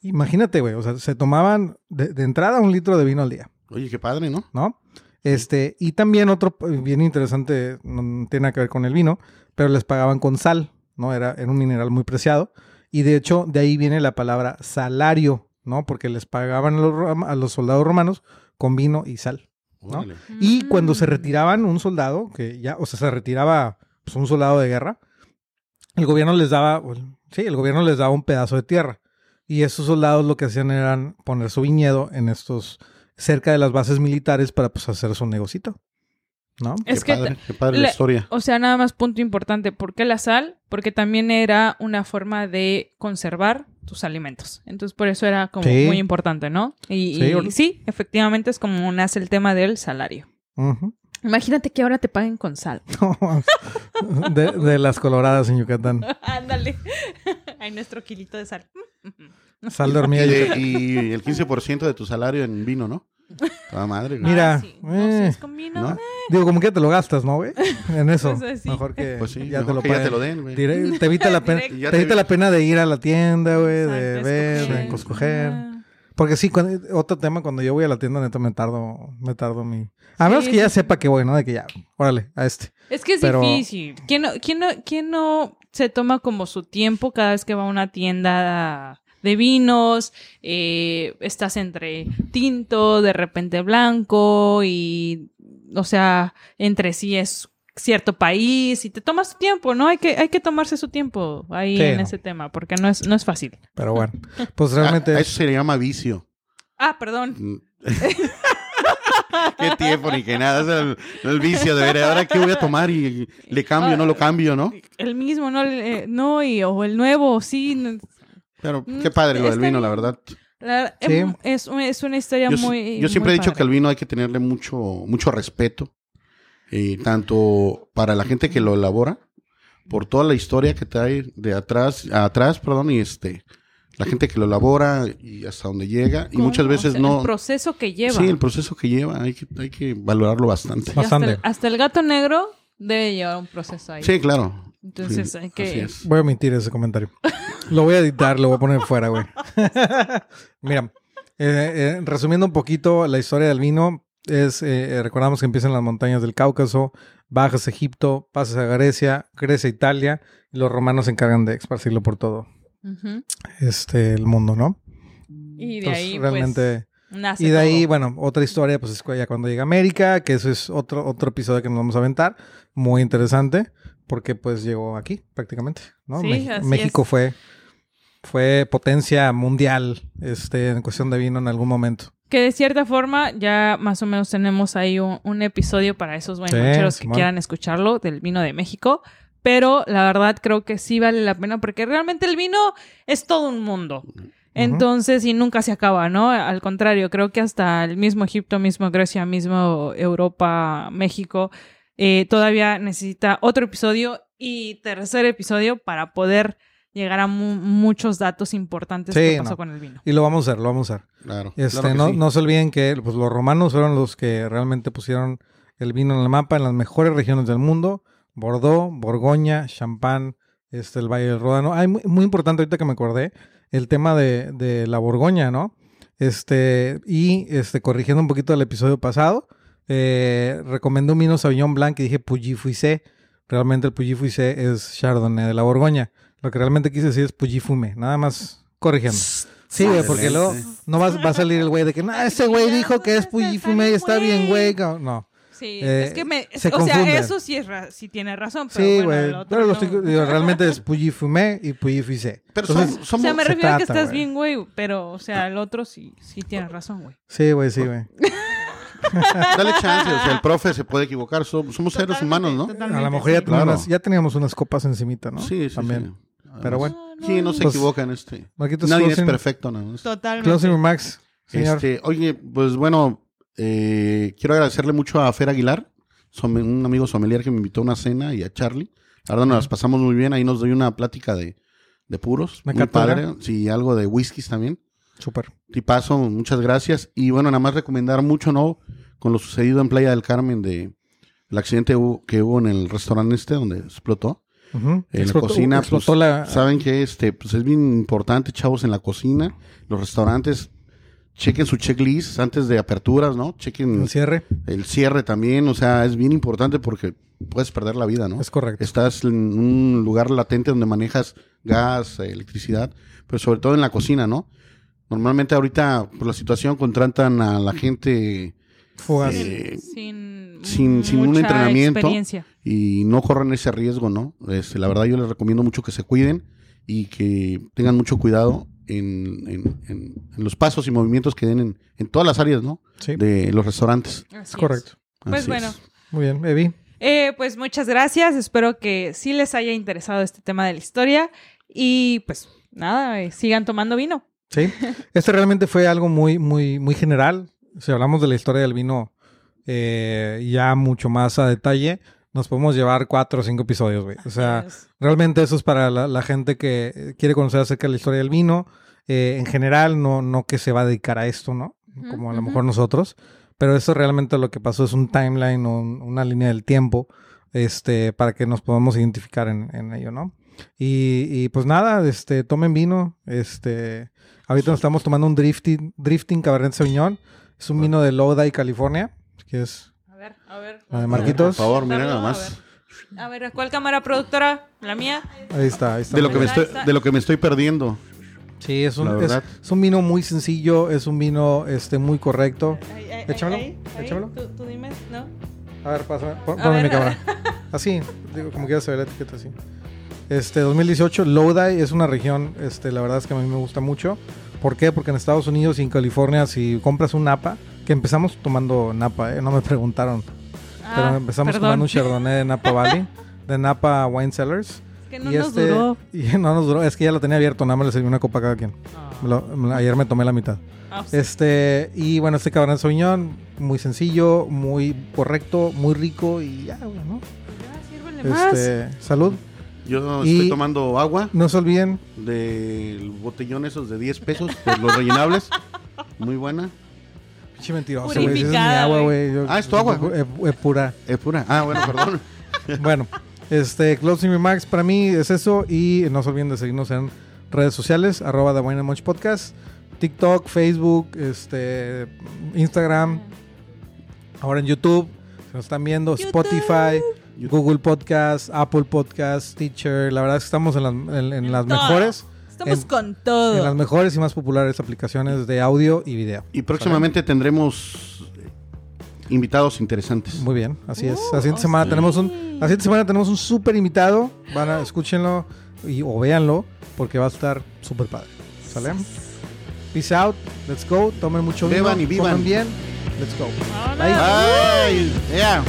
Imagínate, güey, o sea, se tomaban de, de entrada un litro de vino al día. Oye, qué padre, ¿no? ¿No? Este, y también otro bien interesante, no tiene nada que ver con el vino, pero les pagaban con sal, ¿no? Era, era un mineral muy preciado. Y de hecho, de ahí viene la palabra salario, ¿no? Porque les pagaban a los, soldados romanos con vino y sal, ¿no? Y cuando se mm. retiraban un soldado, que ya, o sea, se retiraba pues, un soldado de guerra, el gobierno les daba, sí, el gobierno les daba un pedazo de tierra. Y esos soldados lo que hacían eran poner su viñedo en estos cerca de las bases militares para pues hacer su negocito. ¿No? Es qué que padre, qué padre la, historia. O sea, nada más punto importante. ¿Por qué la sal? Porque también era una forma de conservar tus alimentos. Entonces, por eso era como muy importante, ¿no? Y sí, efectivamente es como nace el tema del salario. Imagínate que ahora te paguen con sal. de, de, las coloradas en Yucatán. Ándale. Hay nuestro kilito de sal. Sal de hormiga. Y, el 15% de tu salario en vino, ¿no? Toda madre, güey. Mira. Eh, con vino, eh. Digo, como que te lo gastas, ¿no, güey? En eso. Pues mejor que pues sí, ya, te lo que ya te lo den, güey. te evita, la, pena, te evita la pena de ir a la tienda, güey, de ver, de escoger. Porque sí, otro tema, cuando yo voy a la tienda, neta, me tardo, me tardo mi... A menos que ya sepa que voy, ¿no? De que ya, órale, a este. Es que es difícil. ¿Quién no, quién, no, ¿Quién no se toma como su tiempo cada vez que va a una tienda de vinos, eh, estás entre tinto, de repente blanco y, o sea, entre sí es cierto país y te tomas tu tiempo, ¿no? Hay que, hay que tomarse su tiempo ahí en ese tema porque no es, no es fácil. Pero bueno, pues realmente... eso se llama vicio. Ah, perdón. Mm. qué tiempo ni que nada. Es el, vicio de ver ahora qué voy a tomar y le cambio, no lo cambio, ¿no? El mismo, no, eh, no y, o el nuevo, sí. Pero mm, qué padre lo del vino, la verdad. Em, es, es, una historia muy. Yo siempre he dicho que al vino hay que tenerle mucho, mucho respeto. Y tanto para la gente que lo elabora, por toda la historia que trae de atrás, atrás, perdón, y este la gente que lo elabora y hasta donde llega y muchas veces no el proceso que lleva sí el proceso que lleva hay que hay que valorarlo bastante bastante hasta el, gato negro debe llevar un proceso ahí sí claro entonces hay que voy a omitir ese comentario lo voy a editar, lo voy a poner fuera, güey. Mira, eh, eh, resumiendo un poquito la historia del vino, es, eh, recordamos que empieza en las montañas del Cáucaso, bajas a Egipto, pasas a Grecia, Grecia, Italia, y los romanos se encargan de esparcirlo por todo este, el mundo, ¿no? Y de ahí, pues, realmente... y de ahí, bueno, otra historia, pues es ya cuando llega América, que eso es otro, otro episodio que nos vamos a aventar, muy interesante, porque pues llegó aquí prácticamente, ¿no? México fue fue potencia mundial este, en cuestión de vino en algún momento. Que de cierta forma ya más o menos tenemos ahí un, episodio para esos buenos que quieran escucharlo del vino de México. Pero la verdad creo que sí vale la pena porque realmente el vino es todo un mundo. Entonces, y nunca se acaba, ¿no? Al contrario, creo que hasta el mismo Egipto, mismo Grecia, mismo Europa, México, eh, todavía necesita otro episodio y tercer episodio para poder llegar a muchos datos importantes que pasó con el vino. Y lo vamos a hacer, lo vamos a hacer. Claro. Este, no, no se olviden que pues, los romanos fueron los que realmente pusieron el vino en el mapa en las mejores regiones del mundo. Bordeaux, Borgoña, Champán, este, el Valle del Ródano. Hay muy, muy, importante ahorita que me acordé el tema de, de, la Borgoña, ¿no? Este, y este, corrigiendo un poquito el episodio pasado, eh, recomendé un vino Sauvignon Blanc y dije Puyi Fuisé. Realmente el Puyi Fuisé es Chardonnay de la Borgoña. Lo que realmente quise decir es Puyifume, nada más corrigiendo. Sí, güey, porque luego no va, va a salir el güey de que, no, ese güey dijo que es Puyifume y está bien, güey. No. Sí, es que me. o sea, eso sí, es sí tiene razón. Pero sí, güey. pero lo realmente es Puyifume y Puyifuse. Pero somos, o sea, me refiero a que estás bien, güey. Pero, o sea, el otro sí, sí tiene razón, güey. Sí, güey, sí, güey. Dale chance, o sea, el profe se puede equivocar, somos, seres humanos, ¿no? A lo mejor ya, teníamos unas copas encimita, ¿no? Sí, sí, También. Pero bueno. sí, no se pues, equivocan este. Nadie es perfecto, ¿no? Totalmente. Closing Max. Este, oye, pues bueno, eh, quiero agradecerle mucho a Fer Aguilar, un amigo sommelier que me invitó a una cena y a Charlie. La verdad nos las pasamos muy bien, ahí nos doy una plática de, de puros. muy padre. Sí, algo de whiskies también. Súper. Tipazo, muchas gracias. Y bueno, nada más recomendar mucho, ¿no? Con lo sucedido en Playa del Carmen de el accidente que hubo en el restaurante este donde explotó. En la cocina, pues, saben que este, pues es bien importante, chavos, en la cocina, los restaurantes, chequen su checklist antes de aperturas, ¿no? Chequen el cierre. El cierre también, o sea, es bien importante porque puedes perder la vida, ¿no? Es correcto. Estás en un lugar latente donde manejas gas, electricidad, pero sobre todo en la cocina, ¿no? Normalmente ahorita, por la situación, contratan a la gente eh, sin, sin, un entrenamiento y no corren ese riesgo, ¿no? Este, la verdad yo les recomiendo mucho que se cuiden y que tengan mucho cuidado en, los pasos y movimientos que den en, todas las áreas, ¿no? De los restaurantes. es correcto. Pues bueno. Muy bien, Evi. Eh, pues muchas gracias. Espero que sí les haya interesado este tema de la historia. Y pues nada, eh, sigan tomando vino. Sí. Este realmente fue algo muy, muy, muy general. Si hablamos de la historia del vino eh, ya mucho más a detalle, nos podemos llevar cuatro o cinco episodios, güey. O sea, realmente eso es para la, gente que quiere conocer acerca de la historia del vino. Eh, en general, no, no que se va a dedicar a esto, ¿no? Como a lo mejor nosotros. Pero eso realmente lo que pasó es un timeline o una línea del tiempo este, para que nos podamos identificar en, en ello, ¿no? Y, y, pues nada, este, tomen vino. Este, ahorita nos estamos tomando un drifting, drifting Cabernet Sauvignon. Es un vino de Lodi, California, que es a ver, a ver. La de Marquitos. Por favor, miren nada más. A ver. ¿cuál cámara productora? ¿La mía? Ahí está, ahí está. De lo que me estoy, de lo que me estoy perdiendo. Sí, es un, es, un vino muy sencillo, es un vino este, muy correcto. échamelo, échamelo. ¿Tú, dime, ¿no? A ver, pásame, ponme mi cámara. Así, digo, como quieras ve la etiqueta así. Este, 2018, Lodi es una región, este, la verdad es que a mí me gusta mucho. ¿Por qué? Porque en Estados Unidos y en California, si compras un Napa, que empezamos tomando Napa, ¿eh? no me preguntaron, pero ah, empezamos tomando un Chardonnay de Napa Valley, de Napa Wine Cellars. que no y nos este, duró. Y no nos duró, es que ya lo tenía abierto, nada más le serví una copa a cada quien. Ah. ayer me tomé la mitad. Ah, este, y bueno, este Cabernet Sauvignon, muy sencillo, muy correcto, muy rico y ya, bueno. Ya, este, salud. Yo estoy tomando agua. No se olviden. Del botellón esos de 10 pesos, de los rellenables. Muy buena. Pinche mentiroso, güey. es mi agua, güey. Ah, es tu agua. Es, pura. Es pura. Ah, bueno, perdón. bueno, este, closing remarks para mí es eso. Y no se olviden de seguirnos en redes sociales, arroba The Wine Much Podcast, TikTok, Facebook, este, Instagram, ahora en YouTube, se nos están viendo, Spotify. Google Podcast, Apple Podcast, Teacher. La verdad es que estamos en las, mejores. Estamos con todo. En las mejores y más populares aplicaciones de audio y video. Y próximamente tendremos invitados interesantes. Muy bien, así es. La siguiente, semana, tenemos un, la siguiente semana tenemos un súper invitado. Van a, escúchenlo y, o véanlo porque va a estar súper padre. ¿Sale? Peace out. Let's go. Tomen mucho vino. Beban y vivan. bien. Let's go. Bye. Bye. Yeah.